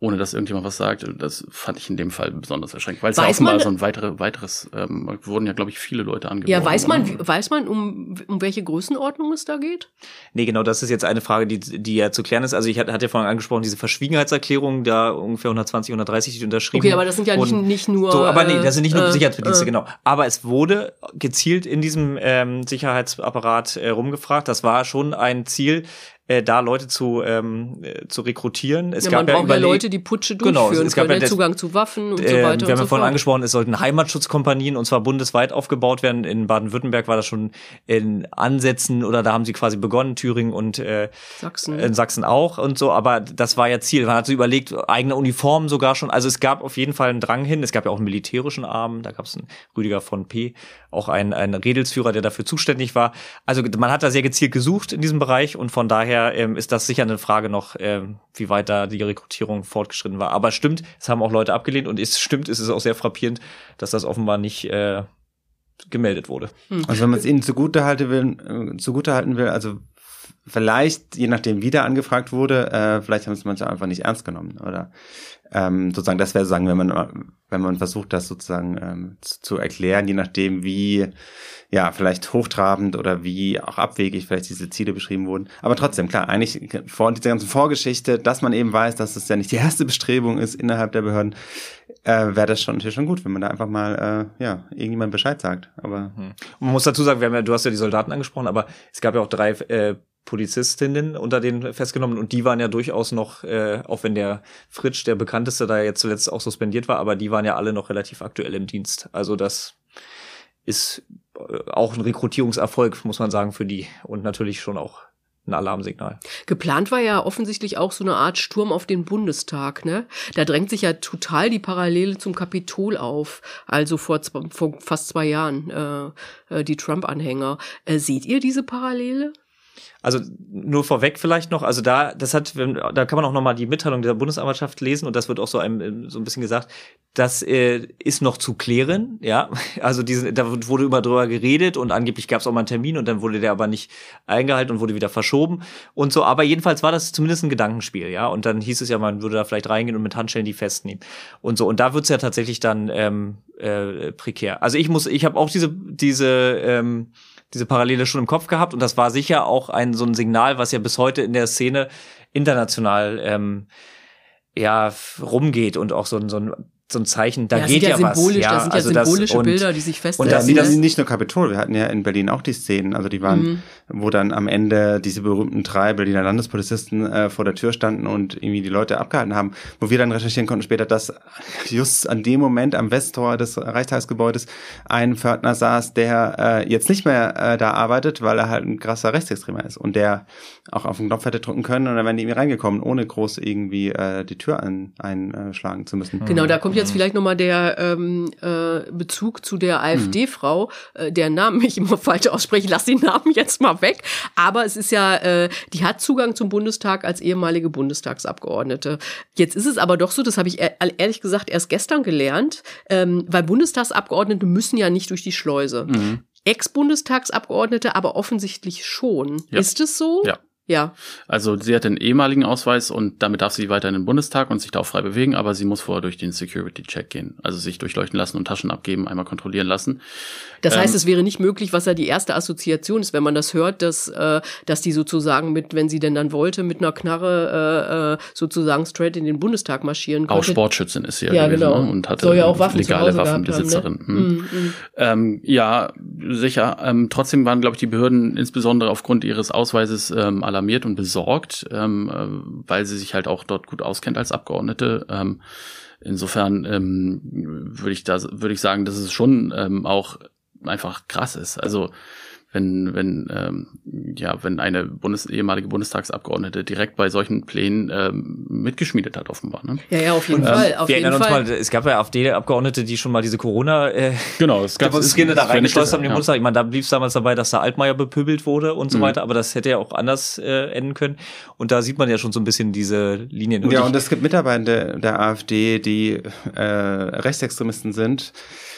ohne dass irgendjemand was sagt. Das fand ich in dem Fall besonders erschreckend, weil es ja offenbar man- so ein weitere, weiteres, ähm, wurden ja, glaube ich, viele Leute angeworben. Ja, weiß man, oder? weiß man, um, um welche Größenordnung es da geht? Nee, genau, das ist jetzt eine Frage, die, die ja zu klären ist. Also ich hatte, hatte ja vorhin angesprochen, diese Verschwiegenheitserklärung, da ungefähr 120, 130 die unterschrieben. Okay, aber das sind ja nicht, nicht nur. So, aber nee, das sind nicht nur äh, Sicherheitsbedienste, äh, genau. Aber es wurde gezielt in diesem ähm, Sicherheitsapparat äh, rumgefragt. Das war schon ein Ziel, äh, da Leute zu, ähm, äh, zu rekrutieren. Es Ja, gab man braucht ja Leute, die Putsche Genau, durchführen es gab können, ja ja Zugang zu Waffen und so ähm, weiter wir haben ja so vorhin angesprochen, es sollten Heimatschutzkompanien und zwar bundesweit aufgebaut werden. In Baden-Württemberg war das schon in Ansätzen oder da haben sie quasi begonnen, Thüringen und äh, Sachsen. in Sachsen auch und so, aber das war ja Ziel. Man hat so überlegt, eigene Uniformen sogar schon. Also es gab auf jeden Fall einen Drang hin. Es gab ja auch einen militärischen Arm, da gab es einen Rüdiger von P., auch einen, einen Redelsführer, der dafür zuständig war. Also man hat da sehr gezielt gesucht in diesem Bereich und von daher ähm, ist das sicher eine Frage noch, ähm, wie weit da die Rekrutierung fortgeschritten war. Aber stimmt, es haben auch Leute abgelehnt und es stimmt, es ist auch sehr frappierend, dass das offenbar nicht äh, gemeldet wurde. Also wenn man es ihnen zugute halten will, äh, zugute halten will, also vielleicht, je nachdem, wie der angefragt wurde, äh, vielleicht haben es manche einfach nicht ernst genommen. Oder ähm, sozusagen, das wäre sozusagen, wenn man, wenn man versucht, das sozusagen ähm, zu, zu erklären, je nachdem, wie ja, vielleicht hochtrabend oder wie auch abwegig vielleicht diese Ziele beschrieben wurden. Aber trotzdem, klar, eigentlich vor dieser ganzen Vorgeschichte, dass man eben weiß, dass es ja nicht die erste Bestrebung ist innerhalb der Behörden, äh, wäre das schon natürlich schon gut, wenn man da einfach mal äh, ja irgendjemand Bescheid sagt. Aber Und man muss dazu sagen, wir haben ja, du hast ja die Soldaten angesprochen, aber es gab ja auch drei äh, Polizistinnen unter denen festgenommen und die waren ja durchaus noch, äh, auch wenn der Fritsch, der bekannteste, da jetzt zuletzt auch suspendiert war, aber die waren ja alle noch relativ aktuell im Dienst. Also das ist äh, auch ein Rekrutierungserfolg, muss man sagen, für die und natürlich schon auch ein Alarmsignal. Geplant war ja offensichtlich auch so eine Art Sturm auf den Bundestag, ne? Da drängt sich ja total die Parallele zum Kapitol auf, also vor, zwei, vor fast zwei Jahren, äh, äh, die Trump-Anhänger. Äh, seht ihr diese Parallele? Also nur vorweg vielleicht noch, also da, das hat, da kann man auch nochmal die Mitteilung der Bundesanwaltschaft lesen und das wird auch so einem so ein bisschen gesagt, das äh, ist noch zu klären, ja. [laughs] Also diese, da wurde immer drüber geredet und angeblich gab es auch mal einen Termin und dann wurde der aber nicht eingehalten und wurde wieder verschoben und so. Aber jedenfalls war das zumindest ein Gedankenspiel, ja. Und dann hieß es ja, man würde da vielleicht reingehen und mit Handschellen die festnehmen und so. Und da wird's ja tatsächlich dann ähm, äh, prekär. Also ich muss, ich habe auch diese diese ähm, diese Parallele schon im Kopf gehabt. Und das war sicher auch ein so ein Signal, was ja bis heute in der Szene international ähm, ja rumgeht und auch so ein so ein so ein Zeichen, da ja, geht ja, ja symbolisch, was. Ja, das sind ja also symbolische das, Bilder, die sich festsetzen. Und das sind das nicht nur Kapitol, wir hatten ja in Berlin auch die Szenen, also die waren, mhm. wo dann am Ende diese berühmten drei Berliner Landespolizisten äh, vor der Tür standen und irgendwie die Leute abgehalten haben, wo wir dann recherchieren konnten später, dass just an dem Moment am Westtor des Reichstagsgebäudes ein Pförtner saß, der äh, jetzt nicht mehr äh, da arbeitet, weil er halt ein krasser Rechtsextremer ist und der auch auf den Knopf hätte drücken können und dann wären die irgendwie reingekommen, ohne groß irgendwie äh, die Tür ein, einschlagen zu müssen. Genau, da kommt jetzt vielleicht nochmal der ähm, äh, Bezug zu der AfD-Frau, äh, deren Namen ich immer [laughs] falsch ausspreche. Lass den Namen jetzt mal weg. Aber es ist ja, äh, die hat Zugang zum Bundestag als ehemalige Bundestagsabgeordnete. Jetzt ist es aber doch so, das habe ich ehrlich gesagt erst gestern gelernt, ähm, weil Bundestagsabgeordnete müssen ja nicht durch die Schleuse. Mhm. Ex-Bundestagsabgeordnete aber offensichtlich schon. Ja. Ist es so? Ja. Ja. Also sie hat den ehemaligen Ausweis und damit darf sie weiter in den Bundestag und sich da auch frei bewegen, aber sie muss vorher durch den Security-Check gehen. Also sich durchleuchten lassen und Taschen abgeben, einmal kontrollieren lassen. Das heißt, ähm, es wäre nicht möglich, was ja die erste Assoziation ist, wenn man das hört, dass, äh, dass die sozusagen mit, wenn sie denn dann wollte, mit einer Knarre äh, äh sozusagen straight in den Bundestag marschieren konnte. Auch Sportschützin ist sie ja, ja gewesen genau. ne? und hatte Soll ja auch Waffen legale Waffenbesitzerin. Haben, ne? hm. mm, mm. Ähm, ja, sicher. Ähm, trotzdem waren, glaube ich, die Behörden insbesondere aufgrund ihres Ausweises ähm, alarmiert und besorgt ähm, äh, weil sie sich halt auch dort gut auskennt als Abgeordnete. Ähm, insofern ähm, würde ich da würde ich sagen, dass es schon ähm, auch einfach krass ist. Also wenn, wenn, ähm, ja, wenn eine Bundes ehemalige Bundestagsabgeordnete direkt bei solchen Plänen ähm, mitgeschmiedet hat, offenbar. Ne? Ja, ja, auf jeden und, Fall. Ähm, auf wir jeden erinnern Fall. uns mal, es gab ja AfD-Abgeordnete, die schon mal diese Corona äh, genau, es gab es da reingeschleust haben den ja. Bundestag. Ich meine, da blieb es damals dabei, dass da Altmaier bepöbelt wurde und so mhm. weiter, aber das hätte ja auch anders äh, enden können. Und da sieht man ja schon so ein bisschen diese Linien. Und ja, und es gibt Mitarbeiter der AfD, die äh, Rechtsextremisten sind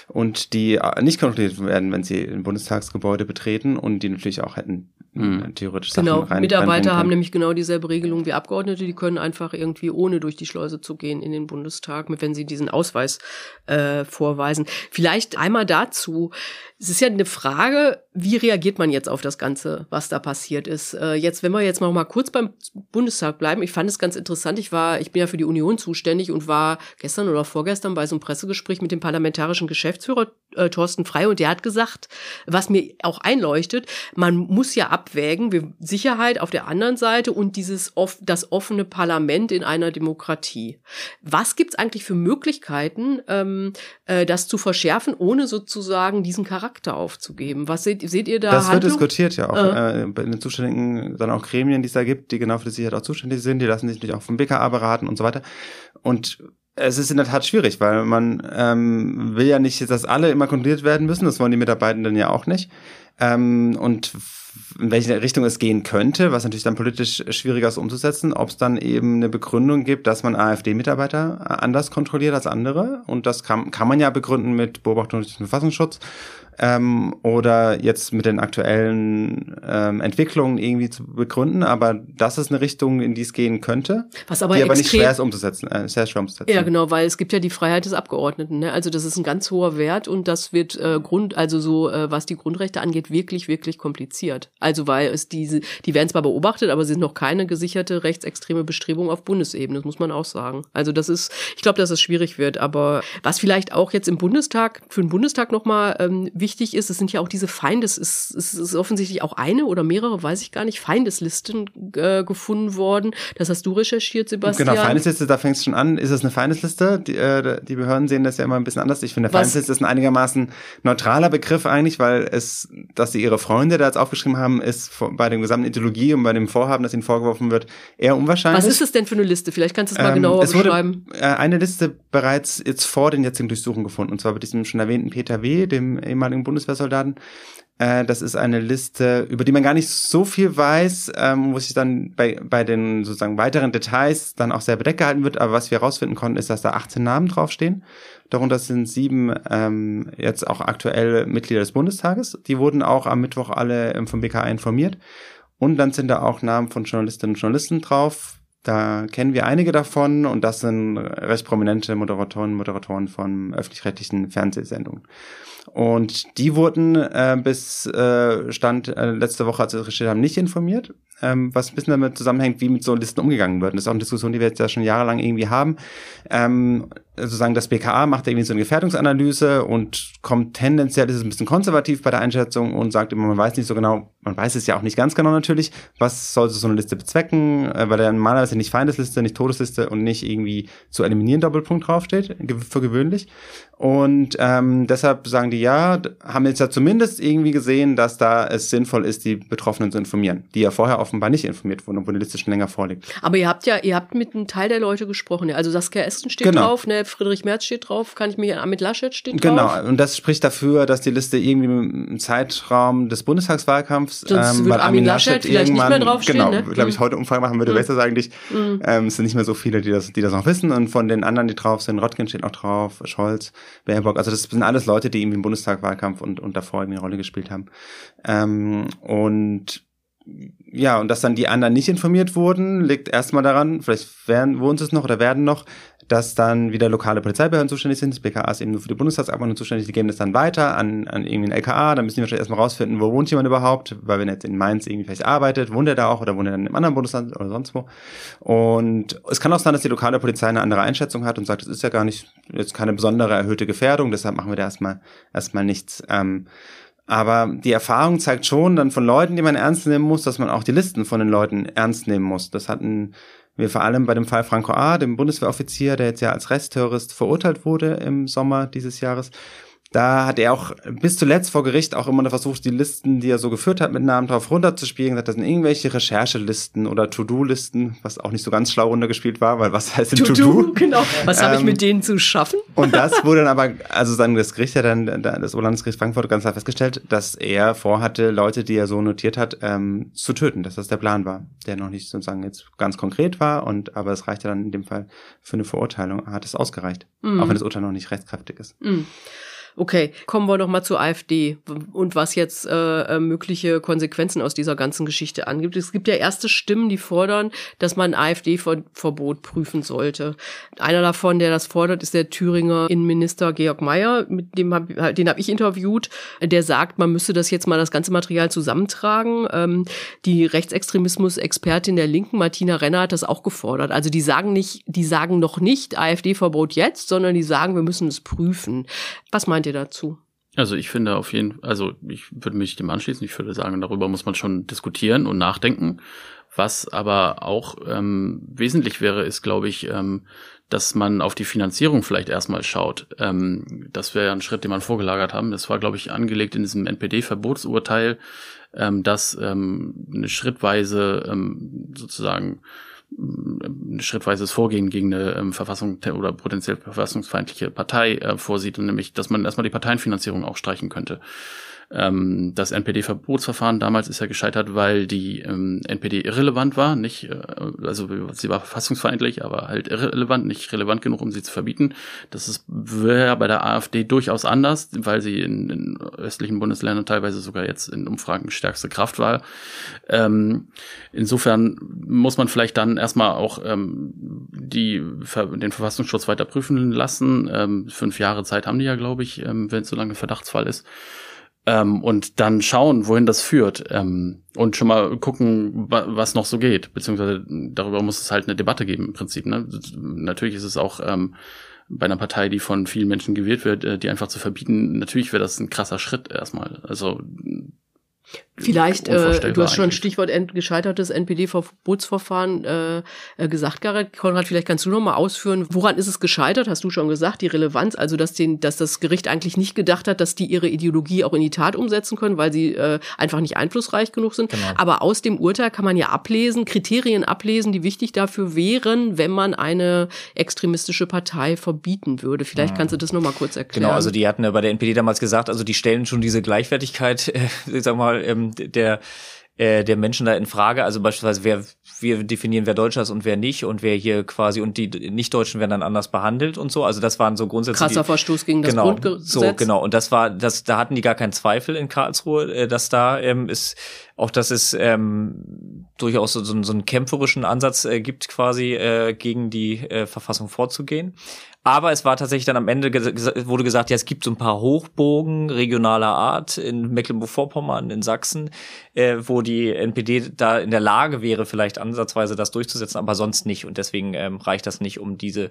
und die nicht kontrolliert werden, wenn sie ein Bundestagsgebäude betreten und die natürlich auch hätten mhm. theoretisch Sachen Genau, rein, Mitarbeiter haben nämlich genau dieselbe Regelung wie Abgeordnete, die können einfach irgendwie ohne durch die Schleuse zu gehen in den Bundestag, wenn sie diesen Ausweis äh, vorweisen. Vielleicht einmal dazu, es ist ja eine Frage, wie reagiert man jetzt auf das Ganze, was da passiert ist? Äh, jetzt, wenn wir jetzt noch mal kurz beim Bundestag bleiben, ich fand es ganz interessant. Ich war, ich bin ja für die Union zuständig und war gestern oder vorgestern bei so einem Pressegespräch mit dem parlamentarischen Geschäftsführer äh, Thorsten Frey und der hat gesagt, was mir auch einleuchtet, man muss ja abwägen, wir, Sicherheit auf der anderen Seite und dieses off, das offene Parlament in einer Demokratie. Was gibt's eigentlich für Möglichkeiten, ähm, äh, das zu verschärfen, ohne sozusagen diesen Charakter Charakter aufzugeben. Was seht, seht ihr da? Das Handlung? wird diskutiert ja auch äh. äh. in den zuständigen, dann auch Gremien, die es da gibt, die genau für die Sicherheit auch zuständig sind. Die lassen sich natürlich auch vom BKA beraten und so weiter. Und es ist in der Tat schwierig, weil man ähm, will ja nicht, dass alle immer kontrolliert werden müssen. Das wollen die Mitarbeitenden ja auch nicht. Ähm, und in welche Richtung es gehen könnte, was natürlich dann politisch schwieriger ist umzusetzen, ob es dann eben eine Begründung gibt, dass man AfD-Mitarbeiter anders kontrolliert als andere. Und das kann, kann man ja begründen mit Beobachtung durch den Verfassungsschutz ähm, oder jetzt mit den aktuellen ähm, Entwicklungen irgendwie zu begründen. Aber das ist eine Richtung, in die es gehen könnte, Was aber die aber nicht schwer ist umzusetzen, äh, sehr schwer umzusetzen. Ja, genau, weil es gibt ja die Freiheit des Abgeordneten. Ne? Also das ist ein ganz hoher Wert und das wird äh, Grund, also so äh, was die Grundrechte angeht, wirklich, wirklich kompliziert. Also weil es diese, die werden zwar beobachtet, aber sind noch keine gesicherte rechtsextreme Bestrebung auf Bundesebene, das muss man auch sagen. Also das ist, ich glaube, dass es schwierig wird. Aber was vielleicht auch jetzt im Bundestag, für den Bundestag nochmal ähm, wichtig ist, es sind ja auch diese Feindes, es, es ist offensichtlich auch eine oder mehrere, weiß ich gar nicht, Feindeslisten äh, gefunden worden. Das hast du recherchiert, Sebastian. Genau, Feindesliste, da fängt es schon an. Ist es eine Feindesliste? Die, äh, die Behörden sehen das ja immer ein bisschen anders. Ich finde, Feindesliste ist ein einigermaßen neutraler Begriff eigentlich, weil es, dass sie ihre Freunde da jetzt aufgeschrieben haben, ist bei dem gesamten Ideologie und bei dem Vorhaben, das ihnen vorgeworfen wird, eher unwahrscheinlich. Was ist es denn für eine Liste? Vielleicht kannst du es mal ähm, genauer es wurde, beschreiben. Äh, eine Liste bereits jetzt vor den jetzigen Durchsuchungen gefunden, und zwar bei diesem schon erwähnten Peter W., dem ehemaligen Bundeswehrsoldaten, Äh, das ist eine Liste, über die man gar nicht so viel weiß, ähm, wo sich dann bei, bei den sozusagen weiteren Details dann auch sehr bedeckt gehalten wird. Aber was wir herausfinden konnten, ist, dass da 18 Namen draufstehen. Darunter sind sieben ähm, jetzt auch aktuell Mitglieder des Bundestages. Die wurden auch am Mittwoch alle vom BKA informiert. Und dann sind da auch Namen von Journalistinnen und Journalisten drauf. Da kennen wir einige davon und das sind recht prominente Moderatoren und Moderatoren von öffentlich-rechtlichen Fernsehsendungen. Und die wurden äh, bis äh, Stand äh, letzte Woche, als wir recherchiert haben, nicht informiert. Ähm, was ein bisschen damit zusammenhängt, wie mit so Listen umgegangen wird. das ist auch eine Diskussion, die wir jetzt ja schon jahrelang irgendwie haben. Ähm, sozusagen das BKA macht irgendwie so eine Gefährdungsanalyse und kommt tendenziell, ist es ein bisschen konservativ bei der Einschätzung und sagt immer, man weiß nicht so genau, man weiß es ja auch nicht ganz genau natürlich, was sollte so eine Liste bezwecken, äh, weil da normalerweise nicht Feindesliste, nicht Todesliste und nicht irgendwie zu eliminieren Doppelpunkt draufsteht, für gewöhnlich. Und ähm, deshalb sagen die ja, haben jetzt ja zumindest irgendwie gesehen, dass da es sinnvoll ist, die Betroffenen zu informieren, die ja vorher offenbar nicht informiert wurden, obwohl die Liste schon länger vorliegt. Aber ihr habt ja, ihr habt mit einem Teil der Leute gesprochen, also Saskia Esten steht genau. drauf, ne, Friedrich Merz steht drauf, kann ich mich mit Laschet steht genau. drauf. Genau, und das spricht dafür, dass die Liste irgendwie im Zeitraum des Bundestagswahlkampfs, Sonst ähm, weil Armin Laschet, Laschet vielleicht nicht mehr draufstehen, genau, ne? glaube ich, mhm. heute Umfang machen würde, mhm. besser eigentlich. Mhm. Ähm, es sind nicht mehr so viele, die das, die das noch wissen und von den anderen, die drauf sind, Röttgen steht noch drauf, Scholz, Baerbock, also das sind alles Leute, die irgendwie im Bundestagwahlkampf und, und davor irgendwie eine Rolle gespielt haben. Ähm, und ja, und dass dann die anderen nicht informiert wurden, liegt erstmal daran, vielleicht werden, wurden es noch oder werden noch, dass dann wieder lokale Polizeibehörden zuständig sind. Das BKA ist eben nur für die Bundestagsabgeordneten zuständig, die geben das dann weiter an, an irgendwie ein LKA, dann müssen die wahrscheinlich erstmal rausfinden, wo wohnt jemand überhaupt, weil wenn er jetzt in Mainz irgendwie vielleicht arbeitet, wohnt er da auch oder wohnt er dann im anderen Bundesland oder sonst wo. Und es kann auch sein, dass die lokale Polizei eine andere Einschätzung hat und sagt, es ist ja gar nicht, jetzt keine besondere erhöhte Gefährdung, deshalb machen wir da erstmal, erstmal nichts. Ähm, aber die Erfahrung zeigt schon dann von Leuten, die man ernst nehmen muss, dass man auch die Listen von den Leuten ernst nehmen muss. Das hatten wir vor allem bei dem Fall Franco A., dem Bundeswehroffizier, der jetzt ja als Restterrorist verurteilt wurde im Sommer dieses Jahres da hat er auch bis zuletzt vor Gericht auch immer noch versucht, die Listen, die er so geführt hat, mit Namen drauf runterzuspielen. Das sind irgendwelche Recherchelisten oder To-Do-Listen, was auch nicht so ganz schlau runtergespielt war, weil was heißt denn To-Do? To genau. Was ähm, habe ich mit denen zu schaffen? Und das wurde dann aber, also dann das Gericht ja dann, das Oberlandesgericht Frankfurt ganz klar festgestellt, dass er vorhatte, Leute, die er so notiert hat, ähm, zu töten, dass das der Plan war, der noch nicht sozusagen jetzt ganz konkret war und aber es reichte dann in dem Fall für eine Verurteilung, hat es ausgereicht, mhm. auch wenn das Urteil noch nicht rechtskräftig ist. Mhm. Okay, kommen wir noch mal zur AfD und was jetzt äh, äh, mögliche Konsequenzen aus dieser ganzen Geschichte angibt. Es gibt ja erste Stimmen, die fordern, dass man AfD-Verbot prüfen sollte. Einer davon, der das fordert, ist der Thüringer Innenminister Georg Mayer, mit dem hab, den habe ich interviewt. Der sagt, man müsste das jetzt mal das ganze Material zusammentragen. Ähm, die Rechtsextremismus-Expertin der Linken, Martina Renner, hat das auch gefordert. Also die sagen nicht, die sagen noch nicht AfD-Verbot jetzt, sondern die sagen, wir müssen es prüfen. Was meint ihr dazu? Also ich finde auf jeden Fall, also ich würde mich dem anschließen. Ich würde sagen, darüber muss man schon diskutieren und nachdenken. Was aber auch ähm, wesentlich wäre, ist, glaube ich, ähm, dass man auf die Finanzierung vielleicht erstmal schaut. Ähm, das wäre ein Schritt, den man vorgelagert haben. Das war, glaube ich, angelegt in diesem NPD-Verbotsurteil, ähm, dass ähm, eine schrittweise ähm, sozusagen ein schrittweises Vorgehen gegen eine ähm, Verfassung oder potenziell verfassungsfeindliche Partei äh, vorsieht, nämlich, dass man erstmal die Parteienfinanzierung auch streichen könnte. Ähm, das NPD-Verbotsverfahren damals ist ja gescheitert, weil die ähm, NPD irrelevant war, nicht, äh, also sie war verfassungsfeindlich, aber halt irrelevant, nicht relevant genug, um sie zu verbieten. Das wäre bei der AfD durchaus anders, weil sie in, in östlichen Bundesländern teilweise sogar jetzt in Umfragen stärkste Kraft war. Ähm, insofern muss man vielleicht dann erstmal auch ähm, die, den Verfassungsschutz weiter prüfen lassen. Ähm, fünf Jahre Zeit haben die ja, glaube ich, ähm, wenn es so lange Verdachtsfall ist ähm, und dann schauen, wohin das führt ähm, und schon mal gucken, wa was noch so geht, beziehungsweise darüber muss es halt eine Debatte geben im Prinzip. Ne? Natürlich ist es auch ähm, bei einer Partei, die von vielen Menschen gewählt wird, äh, die einfach zu verbieten, natürlich wäre das ein krasser Schritt erstmal. Also Vielleicht, äh, du hast schon ein Stichwort gescheitertes NPD-Verbotsverfahren äh, äh, gesagt, Gareth. Konrad, vielleicht kannst du noch mal ausführen, woran ist es gescheitert? Hast du schon gesagt, die Relevanz, also dass, den, dass das Gericht eigentlich nicht gedacht hat, dass die ihre Ideologie auch in die Tat umsetzen können, weil sie äh, einfach nicht einflussreich genug sind. Genau. Aber aus dem Urteil kann man ja ablesen, Kriterien ablesen, die wichtig dafür wären, wenn man eine extremistische Partei verbieten würde. Vielleicht mhm. kannst du das noch mal kurz erklären. Genau, also die hatten ja bei der NPD damals gesagt, also die stellen schon diese Gleichwertigkeit, [laughs] äh, sag mal, ähm, der äh, der Menschen da in Frage. Also beispielsweise, wer wir definieren, wer Deutscher ist und wer nicht und wer hier quasi und die Nicht-Deutschen werden dann anders behandelt und so. Also das waren so grundsätzlich krasser Verstoß gegen das genau, Grundgesetz. So genau. Und das war, das da hatten die gar keinen Zweifel in Karlsruhe, äh, dass da ähm, ist auch, dass es ähm, durchaus so, so, so einen kämpferischen Ansatz äh, gibt, quasi äh, gegen die äh, Verfassung vorzugehen. Aber es war tatsächlich dann am Ende wurde gesagt, ja, es gibt so ein paar Hochburgen regionaler Art in Mecklenburg-Vorpommern, in Sachsen, äh, wo die NPD da in der Lage wäre, vielleicht ansatzweise das durchzusetzen, aber sonst nicht. Und deswegen ähm, reicht das nicht, um diese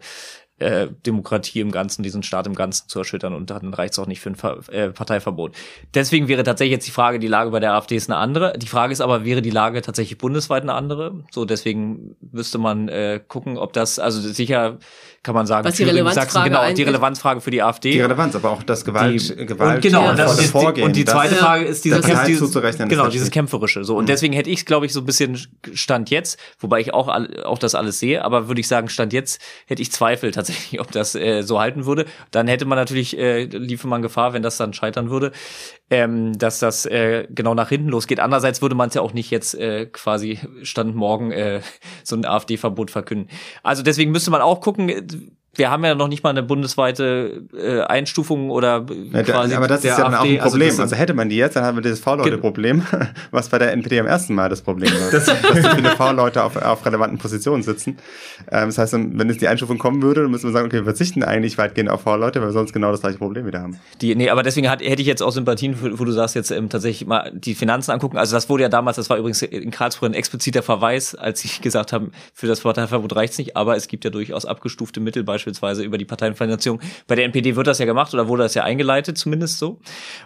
äh, Demokratie im Ganzen, diesen Staat im Ganzen zu erschüttern und dann reicht es auch nicht für ein Ver äh, Parteiverbot. Deswegen wäre tatsächlich jetzt die Frage, die Lage bei der AfD ist eine andere. Die Frage ist aber, wäre die Lage tatsächlich bundesweit eine andere? So, deswegen müsste man äh, gucken, ob das, also sicher kann man sagen, Was die Relevanzfrage Sachsen, genau, die Relevanzfrage für die AfD. Die Relevanz, aber auch das Gewalt, die, Gewalt und genau, und das ist Vorgehen. Die, und die zweite das, Frage ist dieser Kämpf, dieses, zuzurechnen, genau, dieses kämpferische. So und mhm. deswegen hätte ich, glaube ich, so ein bisschen Stand jetzt, wobei ich auch auch das alles sehe, aber würde ich sagen, Stand jetzt hätte ich Zweifel tatsächlich, ob das äh, so halten würde. Dann hätte man natürlich äh, liefe man Gefahr, wenn das dann scheitern würde, ähm, dass das äh, genau nach hinten losgeht. Andererseits würde man es ja auch nicht jetzt äh, quasi Stand morgen äh, so ein AfD-Verbot verkünden. Also deswegen müsste man auch gucken wir haben ja noch nicht mal eine bundesweite äh, Einstufung oder ja, quasi Aber das ist ja dann auch ein also Problem. Also, also, hätte man die jetzt, dann haben wir dieses V-Leute-Problem, [laughs] was bei der NPD am ersten Mal das Problem [laughs] war. das, dass so viele V-Leute auf, auf relevanten Positionen sitzen. Ähm, das heißt, wenn es die Einstufung kommen würde, dann müssen wir sagen, okay, wir verzichten eigentlich weitgehend auf V-Leute, weil wir sonst genau das gleiche Problem wieder haben. Die, nee, aber deswegen hat, hätte ich jetzt auch Sympathien, wo du sagst, jetzt ähm, tatsächlich mal die Finanzen angucken. Also das wurde ja damals, das war übrigens in Karlsruhe ein expliziter Verweis, als sie gesagt haben, für das Parteiverbot reicht's nicht, aber es gibt ja durchaus abgestufte Mittel, beispielsweise beispielsweise über die Parteienfinanzierung. Bei der NPD wird das ja gemacht oder wurde das ja eingeleitet, zumindest so.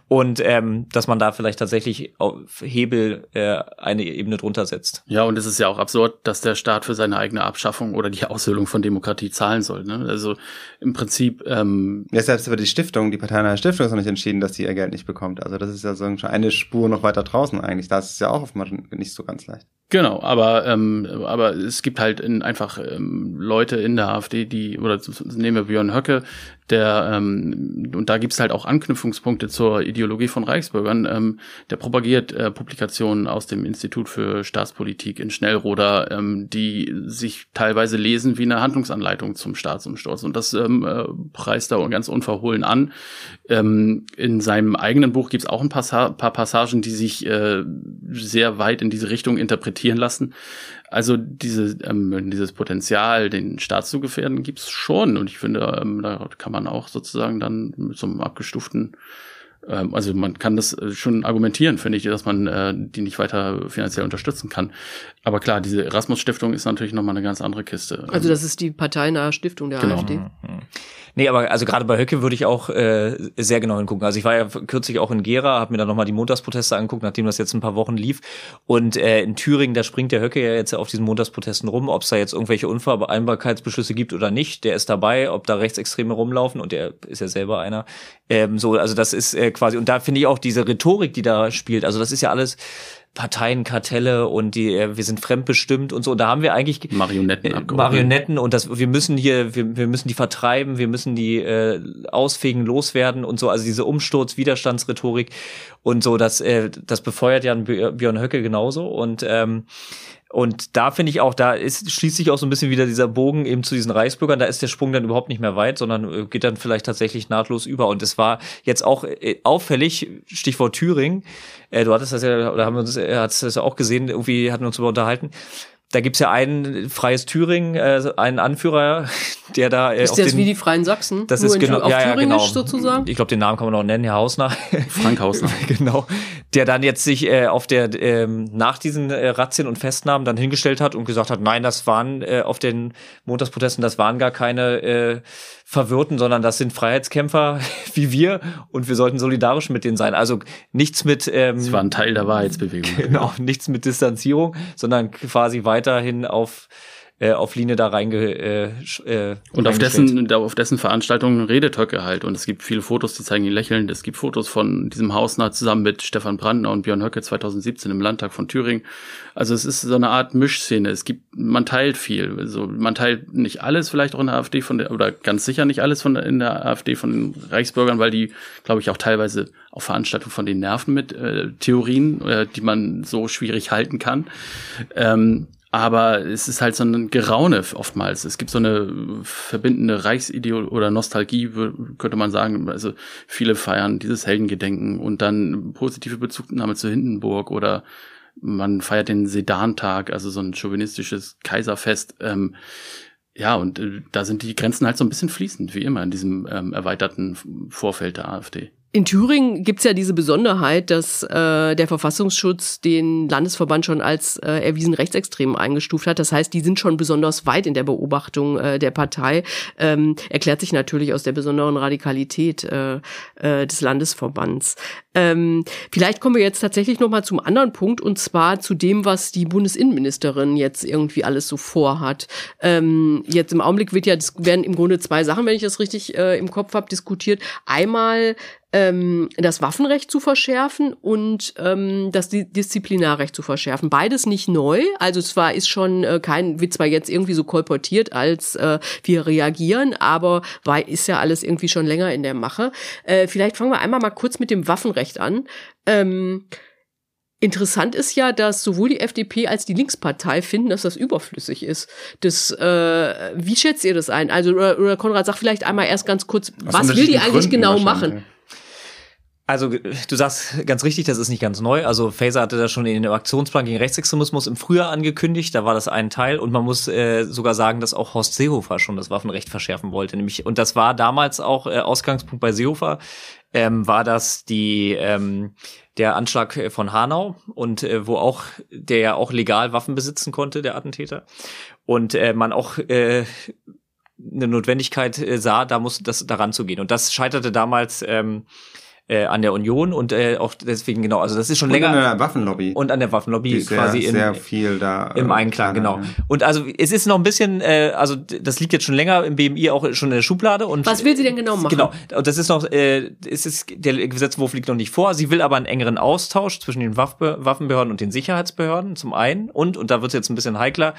Und ähm, dass man da vielleicht tatsächlich auf Hebel äh, eine Ebene drunter setzt. Ja, und es ist ja auch absurd, dass der Staat für seine eigene Abschaffung oder die Aushöhlung von Demokratie zahlen soll. Ne? Also im Prinzip. Ähm ja, selbst über die Stiftung, die Parteinahe Stiftung ist noch nicht entschieden, dass sie ihr Geld nicht bekommt. Also das ist ja so eine Spur noch weiter draußen eigentlich. Da ist es ja auch oftmals nicht so ganz leicht. Genau, aber ähm, aber es gibt halt in, einfach ähm, Leute in der AfD, die oder nehmen wir Björn Höcke, der ähm, und da gibt's halt auch Anknüpfungspunkte zur Ideologie von Reichsbürgern. Ähm, der propagiert äh, Publikationen aus dem Institut für Staatspolitik in Schnellroder, ähm, die sich teilweise lesen wie eine Handlungsanleitung zum Staatsumsturz und das ähm, äh, preist er ganz unverhohlen an. Ähm, in seinem eigenen Buch gibt's auch ein Passa paar Passagen, die sich äh, sehr weit in diese Richtung interpretieren lassen. Also diese, ähm, dieses Potenzial, den Staat zu gefährden, gibt's schon. Und ich finde, ähm, da kann man auch sozusagen dann mit so einem abgestuften ähm, also man kann das äh, schon argumentieren, finde ich, dass man äh, die nicht weiter finanziell unterstützen kann. Aber klar, diese Erasmus-Stiftung ist natürlich nochmal eine ganz andere Kiste. Also das ist die parteinahe Stiftung der genau. AfD. Mhm. Nee, aber also gerade bei Höcke würde ich auch äh, sehr genau hingucken. Also ich war ja kürzlich auch in Gera, habe mir dann nochmal die Montagsproteste angeguckt, nachdem das jetzt ein paar Wochen lief. Und äh, in Thüringen, da springt der Höcke ja jetzt auf diesen Montagsprotesten rum, ob es da jetzt irgendwelche Unvereinbarkeitsbeschlüsse gibt oder nicht. Der ist dabei, ob da Rechtsextreme rumlaufen und der ist ja selber einer. Ähm, so, also das ist äh, quasi, und da finde ich auch diese Rhetorik, die da spielt, also das ist ja alles Parteienkartelle und die äh, wir sind fremdbestimmt und so. Und da haben wir eigentlich Marionetten, äh, Marionetten und das wir müssen hier wir, wir müssen die vertreiben, wir müssen die äh, ausfegen, loswerden und so. Also diese Umsturz, Widerstandsrhetorik und so. Das äh, das befeuert ja Björn Höcke genauso und ähm, und da finde ich auch, da ist, schließt sich auch so ein bisschen wieder dieser Bogen eben zu diesen Reichsbürgern. Da ist der Sprung dann überhaupt nicht mehr weit, sondern äh, geht dann vielleicht tatsächlich nahtlos über. Und es war jetzt auch äh, auffällig, Stichwort Thüringen. Äh, du hattest das ja, oder haben wir uns, er hat es ja auch gesehen, irgendwie hatten wir uns darüber unterhalten da gibt's ja ein freies Thüringen, äh, einen Anführer, [laughs] der da. Äh, ist auf das den, wie die Freien Sachsen? Das Nur ist genau, auf ja, ja, Thüringisch genau. sozusagen? Ich glaube, den Namen kann man auch nennen, Herr Hausner. [laughs] Frank Hausner. [laughs] genau. Der dann jetzt sich äh, auf der ähm, nach diesen äh, Razzien und Festnahmen dann hingestellt hat und gesagt hat, nein, das waren äh, auf den Montagsprotesten, das waren gar keine äh, Verwirrten, sondern das sind Freiheitskämpfer [laughs] wie wir und wir sollten solidarisch mit denen sein. Also nichts mit ähm, Das war ein Teil der Wahrheitsbewegung. [laughs] genau, nichts mit Distanzierung, sondern quasi weiterhin auf äh, auf Linie da reinge äh, äh, Und auf dessen, auf dessen Veranstaltungen redet Höcke halt. Und es gibt viele Fotos, die zeigen ihn lächelnd. Es gibt Fotos von diesem Hausnah zusammen mit Stefan Brandner und Björn Höcke 2017 im Landtag von Thüringen. Also es ist so eine Art Mischszene. Es gibt, man teilt viel. Also man teilt nicht alles vielleicht auch in der AfD von der, oder ganz sicher nicht alles von der, in der AfD von den Reichsbürgern, weil die, glaube ich, auch teilweise auf Veranstaltungen von den Nerven mit äh, Theorien, äh, die man so schwierig halten kann. Ähm, aber es ist halt so ein Geraune oftmals. Es gibt so eine verbindende Reichsideol oder Nostalgie, könnte man sagen. Also viele feiern dieses Heldengedenken und dann positive Bezugnahme zu Hindenburg oder man feiert den Sedantag, also so ein chauvinistisches Kaiserfest. Ähm, ja, und äh, da sind die Grenzen halt so ein bisschen fließend, wie immer in diesem ähm, erweiterten Vorfeld der AfD. In Thüringen gibt's ja diese Besonderheit, dass äh, der Verfassungsschutz den Landesverband schon als äh, erwiesen rechtsextrem eingestuft hat. Das heißt, die sind schon besonders weit in der Beobachtung äh, der Partei. Ähm, erklärt sich natürlich aus der besonderen Radikalität äh, äh, des Landesverbands. Ähm, vielleicht kommen wir jetzt tatsächlich noch mal zum anderen Punkt und zwar zu dem, was die Bundesinnenministerin jetzt irgendwie alles so vorhat. Ähm, jetzt im Augenblick wird ja werden im Grunde zwei Sachen, wenn ich das richtig äh, im Kopf habe, diskutiert. Einmal ähm, das Waffenrecht zu verschärfen und ähm, das Di Disziplinarrecht zu verschärfen. Beides nicht neu. Also zwar ist schon äh, kein, wird zwar jetzt irgendwie so kolportiert, als äh, wir reagieren, aber bei, ist ja alles irgendwie schon länger in der Mache. Äh, vielleicht fangen wir einmal mal kurz mit dem Waffenrecht an. Ähm, Interessant ist ja, dass sowohl die FDP als die Linkspartei finden, dass das überflüssig ist. Das, äh, wie schätzt ihr das ein? Also, oder, oder Konrad, sag vielleicht einmal erst ganz kurz, Aus was will die eigentlich genau machen? Also du sagst ganz richtig, das ist nicht ganz neu. Also Faser hatte das schon in dem Aktionsplan gegen Rechtsextremismus im Frühjahr angekündigt. Da war das ein Teil und man muss äh, sogar sagen, dass auch Horst Seehofer schon das Waffenrecht verschärfen wollte. Nämlich und das war damals auch äh, Ausgangspunkt bei Seehofer. Ähm, war das die ähm, der Anschlag äh, von Hanau und äh, wo auch der ja auch legal Waffen besitzen konnte, der Attentäter und äh, man auch äh, eine Notwendigkeit äh, sah, da muss das daran zu gehen und das scheiterte damals ähm, äh, an der Union und äh, auch deswegen genau, also das ist schon Und länger an der Waffenlobby. und an der Waffenlobby Die sehr, quasi in, sehr viel da. im äh, Einklang, genau. ja. Und also es ist noch ein bisschen, äh, also das liegt jetzt schon länger im BMI auch schon in der Schublade und Was will sie denn genau machen? Genau, und das ist noch, äh, es ist, der Gesetzentwurf liegt noch nicht vor. Sie will aber einen engeren Austausch zwischen den Waffbe Waffenbehörden und den Sicherheitsbehörden zum einen und, und da wird es jetzt ein bisschen heikler,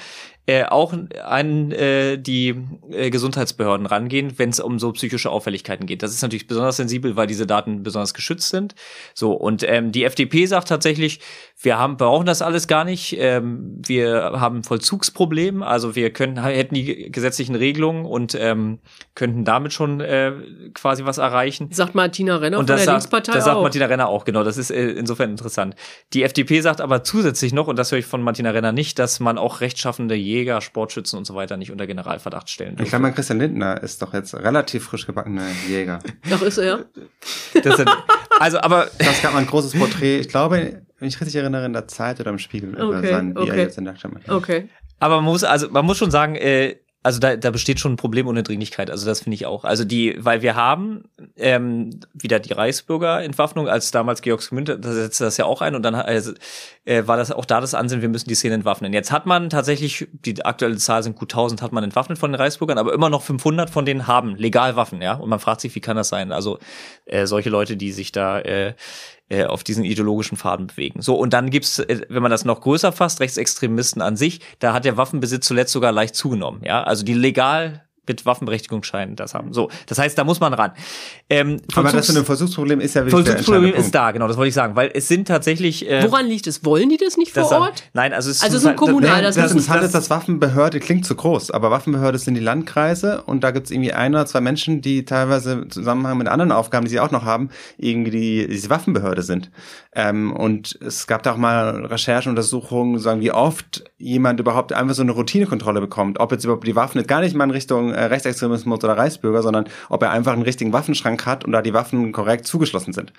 äh, auch an äh, die äh, Gesundheitsbehörden rangehen, wenn es um so psychische Auffälligkeiten geht. Das ist natürlich besonders sensibel, weil diese Daten besonders geschützt sind. So, und ähm, die FDP sagt tatsächlich, wir haben, brauchen das alles gar nicht. Ähm, wir haben ein Vollzugsproblem, also wir können, hätten die gesetzlichen Regelungen und ähm, könnten damit schon äh, quasi was erreichen. Sagt Martina Renner Und von das der sagt, Linkspartei das sagt auch. Martina Renner auch, genau. Das ist äh, insofern interessant. Die FDP sagt aber zusätzlich noch, und das höre ich von Martina Renner nicht, dass man auch rechtschaffende Jäger, Sportschützen und so weiter nicht unter Generalverdacht stellen Ich dürfe. glaube mal, Christian Lindner ist doch jetzt relativ frisch gebackener Jäger. Doch ist er. Das sind, also, aber Das gab mal ein großes Porträt, ich glaube, wenn ich richtig erinnere, in der Zeit oder im Spiegel über Okay, sein, wie okay. er jetzt in der Stadt macht. Okay. Aber man muss, also man muss schon sagen, äh, also da, da besteht schon ein Problem ohne Dringlichkeit. Also das finde ich auch. Also die, weil wir haben ähm, wieder die Reichsbürgerentwaffnung, als damals Georg Gmünd, da setzte das ja auch ein und dann also, äh, war das auch da das Ansehen, wir müssen die Szene entwaffnen. Jetzt hat man tatsächlich, die aktuelle Zahl sind gut 1000, hat man entwaffnet von den Reichsbürgern, aber immer noch 500 von denen haben legal Waffen, ja. Und man fragt sich, wie kann das sein? Also äh, solche Leute, die sich da äh, äh, auf diesen ideologischen Faden bewegen. So, und dann gibt's, äh, wenn man das noch größer fasst, Rechtsextremisten an sich, da hat der Waffenbesitz zuletzt sogar leicht zugenommen. Ja, also die legal mit Waffenberechtigungsschein das haben. So, das heißt, da muss man ran. Ähm, Aber das für ein Versuchsproblem ist ja wirklich Versuchsproblem ist da, genau, das wollte ich sagen, weil es sind tatsächlich. Äh, Woran liegt es? Wollen die das nicht vor das Ort? Nein, also es also so kommunal. Das, das, das, das ist das Waffenbehörde klingt zu groß, aber Waffenbehörde sind die Landkreise und da gibt es irgendwie ein oder zwei Menschen, die teilweise im Zusammenhang mit anderen Aufgaben, die sie auch noch haben, irgendwie die, diese Waffenbehörde sind. Ähm, und es gab da auch mal Recherchen, Untersuchungen, sagen, wie oft jemand überhaupt einfach so eine Routinekontrolle bekommt, ob jetzt überhaupt die Waffen jetzt gar nicht mal in Richtung äh, Rechtsextremismus oder Reichsbürger, sondern ob er einfach einen richtigen Waffenschrank hat und da die Waffen korrekt zugeschlossen sind.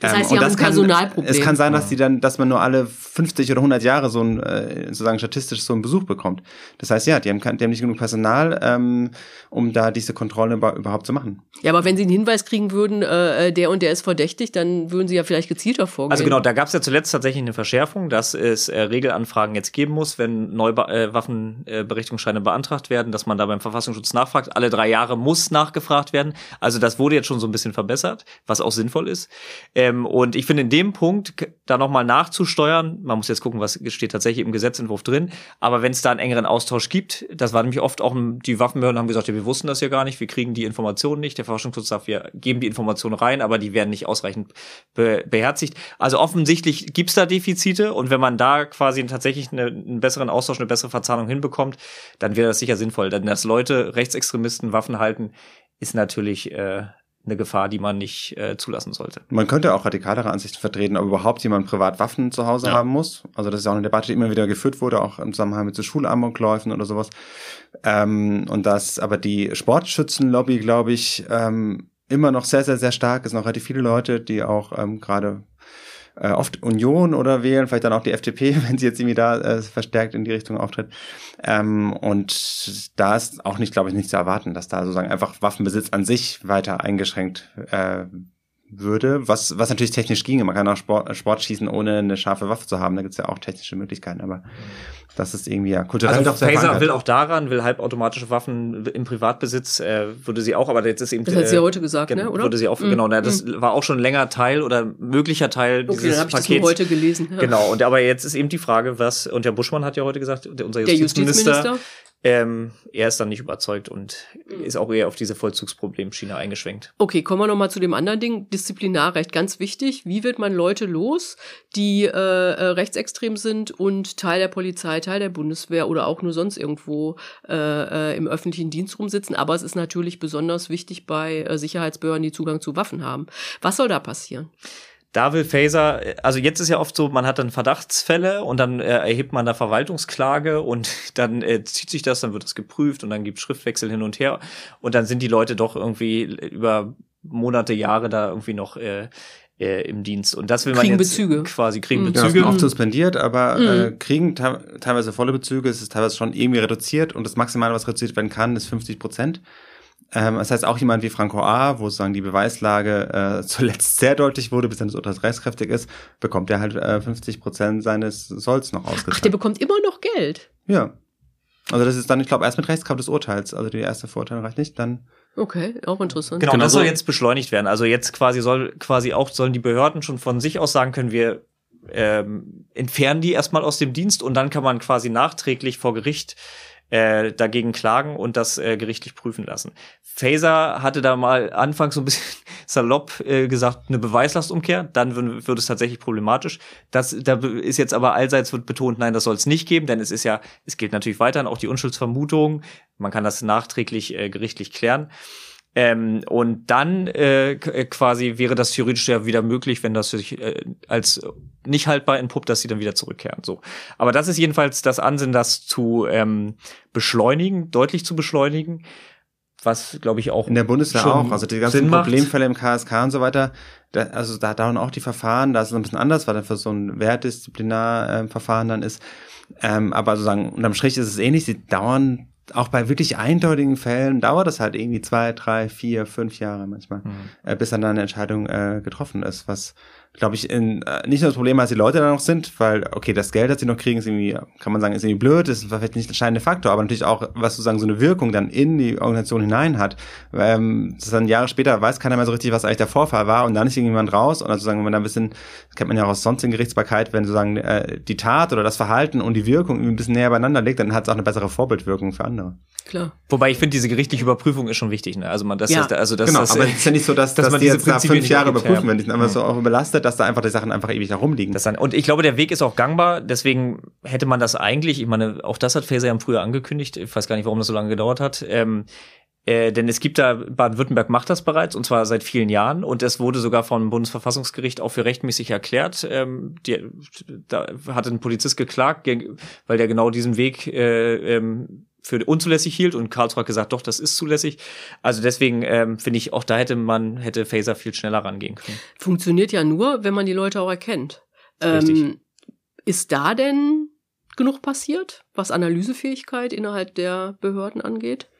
Das heißt, ähm, und das kann, Personalproblem. Es kann sein, dass die dann, dass man nur alle 50 oder 100 Jahre so ein, äh, sozusagen statistisch so einen Besuch bekommt. Das heißt, ja, die haben, die haben nicht genug Personal, ähm, um da diese Kontrolle überhaupt zu machen. Ja, aber wenn sie einen Hinweis kriegen würden, äh, der und der ist verdächtig, dann würden sie ja vielleicht gezielter vorgehen. Also genau, da gab es ja zuletzt tatsächlich eine Verschärfung, dass es äh, Regelanfragen jetzt geben muss, wenn neue äh, Waffenberechtigungsscheine beantragt werden, dass man da beim Verfassungsschutz nachfragt. Alle drei Jahre muss nachgefragt werden. Also das wurde jetzt schon so ein bisschen verbessert, was auch sinnvoll ist. Ähm, und ich finde in dem Punkt da nochmal nachzusteuern, man muss jetzt gucken, was steht tatsächlich im Gesetzentwurf drin, aber wenn es da einen engeren Austausch gibt, das war nämlich oft auch, die Waffenbehörden haben gesagt, ja, wir wussten das ja gar nicht, wir kriegen die Informationen nicht, der Verfassungsschutz sagt, wir geben die Informationen rein, aber die werden nicht ausreichend be beherzigt. Also offensichtlich gibt's da Defizite und wenn man da quasi tatsächlich eine, einen besseren Austausch, eine bessere Verzahnung hinbekommt, dann wäre das sicher sinnvoll. Denn dass Leute, Rechtsextremisten Waffen halten, ist natürlich äh, eine Gefahr, die man nicht äh, zulassen sollte. Man könnte auch radikalere Ansichten vertreten, ob überhaupt jemand privat Waffen zu Hause ja. haben muss. Also das ist auch eine Debatte, die immer wieder geführt wurde, auch im Zusammenhang mit so Schulamokläufen oder sowas. Ähm, und dass aber die Sportschützenlobby, glaube ich, ähm, immer noch sehr, sehr, sehr stark ist. Noch relativ viele Leute, die auch ähm, gerade äh, oft Union oder wählen, vielleicht dann auch die FDP, [laughs] wenn sie jetzt irgendwie da äh, verstärkt in die Richtung auftritt. Ähm, und da ist auch nicht, glaube ich, nicht zu erwarten, dass da sozusagen einfach Waffenbesitz an sich weiter eingeschränkt äh, würde, was, was natürlich technisch ginge. Man kann auch Sport, Sport schießen, ohne eine scharfe Waffe zu haben. Da gibt's ja auch technische Möglichkeiten, aber das ist irgendwie ja kulturell also doch sehr Phaser will auch daran, will halbautomatische Waffen im Privatbesitz, äh, würde sie auch, aber jetzt ist eben. Das hat sie ja heute gesagt, ne, oder? Würde sie auch, mhm. genau, na, das mhm. war auch schon länger Teil oder möglicher Teil okay, dieses dann Pakets. Ich das heute gelesen. Ja. Genau, und aber jetzt ist eben die Frage, was, und der Buschmann hat ja heute gesagt, unser Justizminister, der Justizminister ähm, er ist dann nicht überzeugt und mhm. ist auch eher auf diese Vollzugsproblemschiene eingeschwenkt. Okay, kommen wir nochmal zu dem anderen Ding. Disziplinarrecht, ganz wichtig. Wie wird man Leute los, die äh, äh, rechtsextrem sind und Teil der Polizei, Teil der Bundeswehr oder auch nur sonst irgendwo äh, äh, im öffentlichen Dienst rumsitzen? Aber es ist natürlich besonders wichtig bei äh, Sicherheitsbehörden, die Zugang zu Waffen haben. Was soll da passieren? Da will Phaser, also jetzt ist ja oft so, man hat dann Verdachtsfälle und dann äh, erhebt man da Verwaltungsklage und [laughs] dann äh, zieht sich das, dann wird das geprüft und dann gibt Schriftwechsel hin und her und dann sind die Leute doch irgendwie über Monate, Jahre da irgendwie noch äh, äh, im Dienst. Und das will man kriegen jetzt Bezüge. quasi kriegen mhm. Bezüge. Ja, oft suspendiert, aber mhm. äh, kriegen teilweise volle Bezüge. Es ist teilweise schon irgendwie reduziert und das Maximale, was reduziert werden kann, ist 50 Prozent. Ähm, das heißt, auch jemand wie Franco A., wo sozusagen die Beweislage äh, zuletzt sehr deutlich wurde, bis dann das Urteil rechtskräftig ist, bekommt er halt äh, 50 Prozent seines Solls noch ausgezahlt. Ach, der bekommt immer noch Geld? Ja. Also das ist dann, ich glaube, erst mit Rechtskraft des Urteils. Also die erste Vorteil reicht nicht, dann Okay, auch interessant. Genau, genau das soll jetzt beschleunigt werden. Also jetzt quasi soll quasi auch sollen die Behörden schon von sich aus sagen können, wir ähm, entfernen die erstmal aus dem Dienst und dann kann man quasi nachträglich vor Gericht äh, dagegen klagen und das äh, gerichtlich prüfen lassen. Phaser hatte da mal anfangs so ein bisschen [laughs] salopp äh, gesagt, eine Beweislastumkehr, dann wird, wird es tatsächlich problematisch. Das, da ist jetzt aber allseits wird betont, nein, das soll es nicht geben, denn es ist ja, es gilt natürlich weiterhin auch die Unschuldsvermutung. Man kann das nachträglich äh, gerichtlich klären. Ähm, und dann äh, äh, quasi wäre das theoretisch ja wieder möglich, wenn das sich äh, als nicht haltbar entpuppt, dass sie dann wieder zurückkehren. So, aber das ist jedenfalls das Ansinnen, das zu ähm, beschleunigen, deutlich zu beschleunigen, was glaube ich auch in der Bundeswehr auch. Also die ganzen Problemfälle im KSK und so weiter. Da, also da dauern auch die Verfahren. Da ist es ein bisschen anders, weil dann für so ein Wertdisziplinarverfahren äh, dann ist. Ähm, aber sozusagen unterm Strich ist es ähnlich. Sie dauern auch bei wirklich eindeutigen Fällen dauert es halt irgendwie zwei, drei, vier, fünf Jahre manchmal, mhm. äh, bis dann eine Entscheidung äh, getroffen ist, was glaube ich, in, äh, nicht nur das Problem, dass die Leute da noch sind, weil, okay, das Geld, das sie noch kriegen, ist irgendwie, kann man sagen, ist irgendwie blöd, ist vielleicht nicht der entscheidende Faktor, aber natürlich auch, was sozusagen so eine Wirkung dann in die Organisation hinein hat. Ähm, das dann Jahre später weiß keiner mehr so richtig, was eigentlich der Vorfall war und dann ist irgendjemand raus und also sozusagen, wenn man da ein bisschen, das kennt man ja auch aus sonstigen Gerichtsbarkeit, wenn sozusagen äh, die Tat oder das Verhalten und die Wirkung irgendwie ein bisschen näher beieinander liegt, dann hat es auch eine bessere Vorbildwirkung für andere. Klar. Wobei ich finde, diese gerichtliche Überprüfung ist schon wichtig. Ne? Also man das, Ja. ist, also das, genau, das, aber es ist ja nicht so, dass, dass dass, man die diese jetzt Prinzipien fünf Jahre überprüfen, ja. wenn die sind einfach so auch überlastet, dass da einfach die Sachen einfach ewig da rumliegen. Das dann, und ich glaube, der Weg ist auch gangbar. Deswegen hätte man das eigentlich, ich meine, auch das hat Faeser ja früher angekündigt. Ich weiß gar nicht, warum das so lange gedauert hat. Ähm, äh, denn es gibt da, Baden-Württemberg macht das bereits, und zwar seit vielen Jahren. Und es wurde sogar vom Bundesverfassungsgericht auch für rechtmäßig erklärt. Ähm, die, da hatte ein Polizist geklagt, weil der genau diesen Weg äh, ähm, für unzulässig hielt und Karlsruhe hat gesagt, doch, das ist zulässig. Also deswegen ähm, finde ich, auch da hätte man, hätte Faser viel schneller rangehen können. Funktioniert ja nur, wenn man die Leute auch erkennt. Richtig. Ähm, ist da denn genug passiert, was Analysefähigkeit innerhalb der Behörden angeht?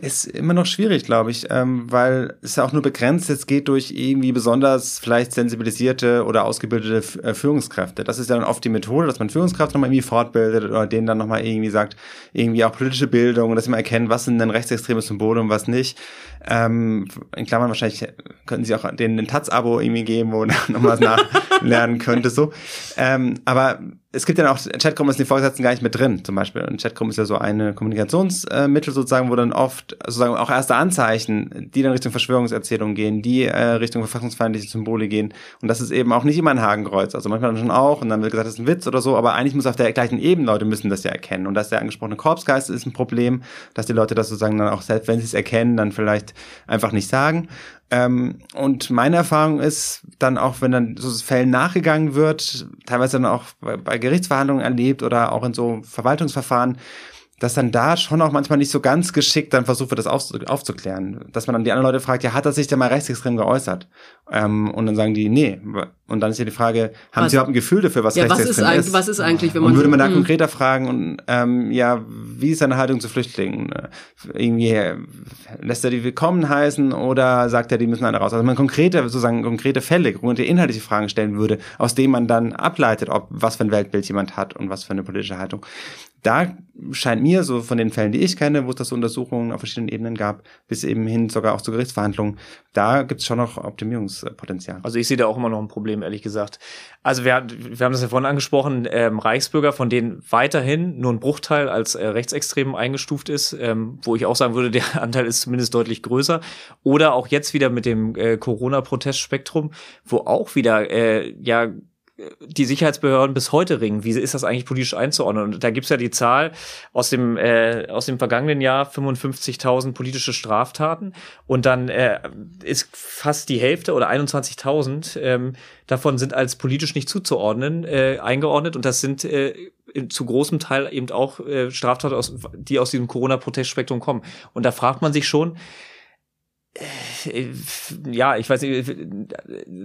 Ist immer noch schwierig, glaube ich, ähm, weil es auch nur begrenzt jetzt geht durch irgendwie besonders vielleicht sensibilisierte oder ausgebildete äh, Führungskräfte. Das ist ja dann oft die Methode, dass man Führungskräfte nochmal irgendwie fortbildet oder denen dann nochmal irgendwie sagt, irgendwie auch politische Bildung und dass sie mal erkennen, was sind denn rechtsextreme Symbole und was nicht. Ähm, in Klammern wahrscheinlich könnten sie auch denen ein Taz-Abo irgendwie geben, wo [laughs] noch was nachlernen könnte, so. Ähm, aber es gibt ja auch, Chatgruppen ist in den Vorgesetzten gar nicht mit drin, zum Beispiel. Und Chatgruppen ist ja so eine Kommunikationsmittel sozusagen, wo dann oft sozusagen auch erste Anzeichen, die dann Richtung Verschwörungserzählungen gehen, die äh, Richtung verfassungsfeindliche Symbole gehen. Und das ist eben auch nicht immer ein Hakenkreuz. Also manchmal dann schon auch und dann wird gesagt, das ist ein Witz oder so, aber eigentlich muss auf der gleichen Ebene Leute müssen das ja erkennen. Und dass der angesprochene Korpsgeist ist ein Problem, dass die Leute das sozusagen dann auch selbst, wenn sie es erkennen, dann vielleicht einfach nicht sagen. Ähm, und meine Erfahrung ist dann auch, wenn dann so Fällen nachgegangen wird, teilweise dann auch bei, bei Gerichtsverhandlungen erlebt oder auch in so Verwaltungsverfahren, dass dann da schon auch manchmal nicht so ganz geschickt dann versucht wird, das auf, aufzuklären. Dass man dann die anderen Leute fragt, ja, hat er sich denn mal rechtsextrem geäußert? Ähm, und dann sagen die, nee. Und dann ist ja die Frage, haben Was- sie überhaupt ein Gefühl dafür, was ja, was rechtsextrem ist eigentlich, was ist eigentlich, wenn man und würde man da Hm. konkreter fragen und ähm, ja, wie ist seine Haltung zu Flüchtlingen? Irgendwie äh, lässt er die willkommen heißen oder sagt er, die müssen alle raus? Also man konkrete, sozusagen konkrete Fälle, konkrete inhaltliche Fragen stellen würde, aus denen man dann ableitet, ob was für ein Weltbild jemand hat und was für eine politische Haltung. Da scheint mir, so von den Fällen, die ich kenne, wo es das so Untersuchungen auf verschiedenen Ebenen gab, bis eben hin sogar auch zu Gerichtsverhandlungen, da gibt es schon noch Optimierungspotenzial. Also ich sehe da auch immer noch ein Problem, ehrlich gesagt. Also wir, wir haben das ja vorhin angesprochen, ähm, Reichsbürger, von denen weiterhin nur ein Bruchteil als äh, rechtsextrem eingestuft ist, ähm, wo ich auch sagen würde, der [laughs] Anteil ist zumindest deutlich größer. Oder auch jetzt wieder mit dem äh, Corona-Protestspektrum, wo auch wieder äh, ja die Sicherheitsbehörden bis heute ringen. Wie ist das eigentlich politisch einzuordnen? Und da gibt's ja die Zahl aus dem, äh, aus dem vergangenen Jahr 55.000 politische Straftaten und dann äh, ist fast die Hälfte oder 21.000 ähm, davon sind als politisch nicht zuzuordnen äh, eingeordnet und das sind äh, zu großem Teil eben auch äh, Straftaten, aus, die aus diesem Corona-Protestspektrum kommen. Und da fragt man sich schon, ja, ich weiß nicht,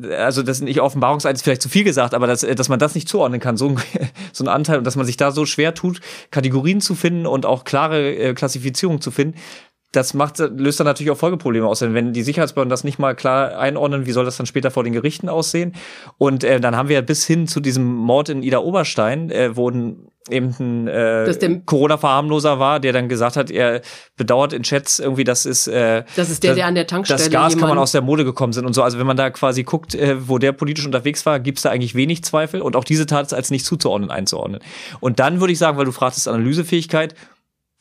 also das ist nicht Offenbarungseid ist vielleicht zu viel gesagt, aber dass, dass man das nicht zuordnen kann, so ein, [laughs] so ein Anteil und dass man sich da so schwer tut, Kategorien zu finden und auch klare äh, Klassifizierungen zu finden, das macht, löst dann natürlich auch Folgeprobleme aus. Denn wenn die Sicherheitsbehörden das nicht mal klar einordnen, wie soll das dann später vor den Gerichten aussehen? Und äh, dann haben wir bis hin zu diesem Mord in Ida Oberstein, äh, wo ein, eben ein äh, Corona-Verharmloser war, der dann gesagt hat, er bedauert in Chats irgendwie, dass es äh, Das ist der, der an der Tankstelle das Gas kann man aus der Mode gekommen sind und so. Also wenn man da quasi guckt, äh, wo der politisch unterwegs war, gibt's da eigentlich wenig Zweifel und auch diese Tat ist als nicht zuzuordnen einzuordnen. Und dann würde ich sagen, weil du fragtest Analysefähigkeit,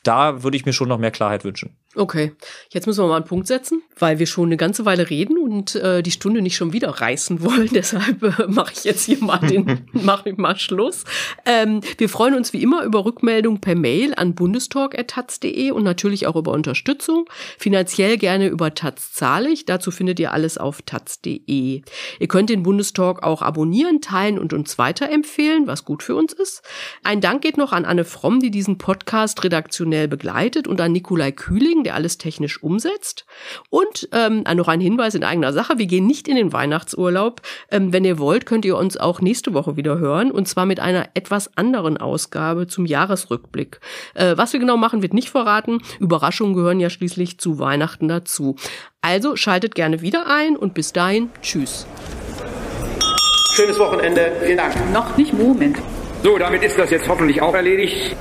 da würde ich mir schon noch mehr Klarheit wünschen. Okay, jetzt müssen wir mal einen Punkt setzen, weil wir schon eine ganze Weile reden und äh, die Stunde nicht schon wieder reißen wollen. [laughs] Deshalb äh, mache ich jetzt hier mal den, [laughs] mache ich mal Schluss. Ähm, wir freuen uns wie immer über Rückmeldung per Mail an bundestalk.taz.de und natürlich auch über Unterstützung. Finanziell gerne über Taz zahlig. Dazu findet ihr alles auf taz.de. Ihr könnt den Bundestalk auch abonnieren, teilen und uns weiterempfehlen, was gut für uns ist. Ein Dank geht noch an Anne Fromm, die diesen Podcast redaktionell begleitet und an Nikolai Kühling, der alles technisch umsetzt. Und ähm, noch ein Hinweis in eigener Sache, wir gehen nicht in den Weihnachtsurlaub. Ähm, wenn ihr wollt, könnt ihr uns auch nächste Woche wieder hören und zwar mit einer etwas anderen Ausgabe zum Jahresrückblick. Äh, was wir genau machen, wird nicht verraten. Überraschungen gehören ja schließlich zu Weihnachten dazu. Also schaltet gerne wieder ein und bis dahin, tschüss. Schönes Wochenende. Vielen Dank. Noch nicht Moment. So, damit ist das jetzt hoffentlich auch erledigt.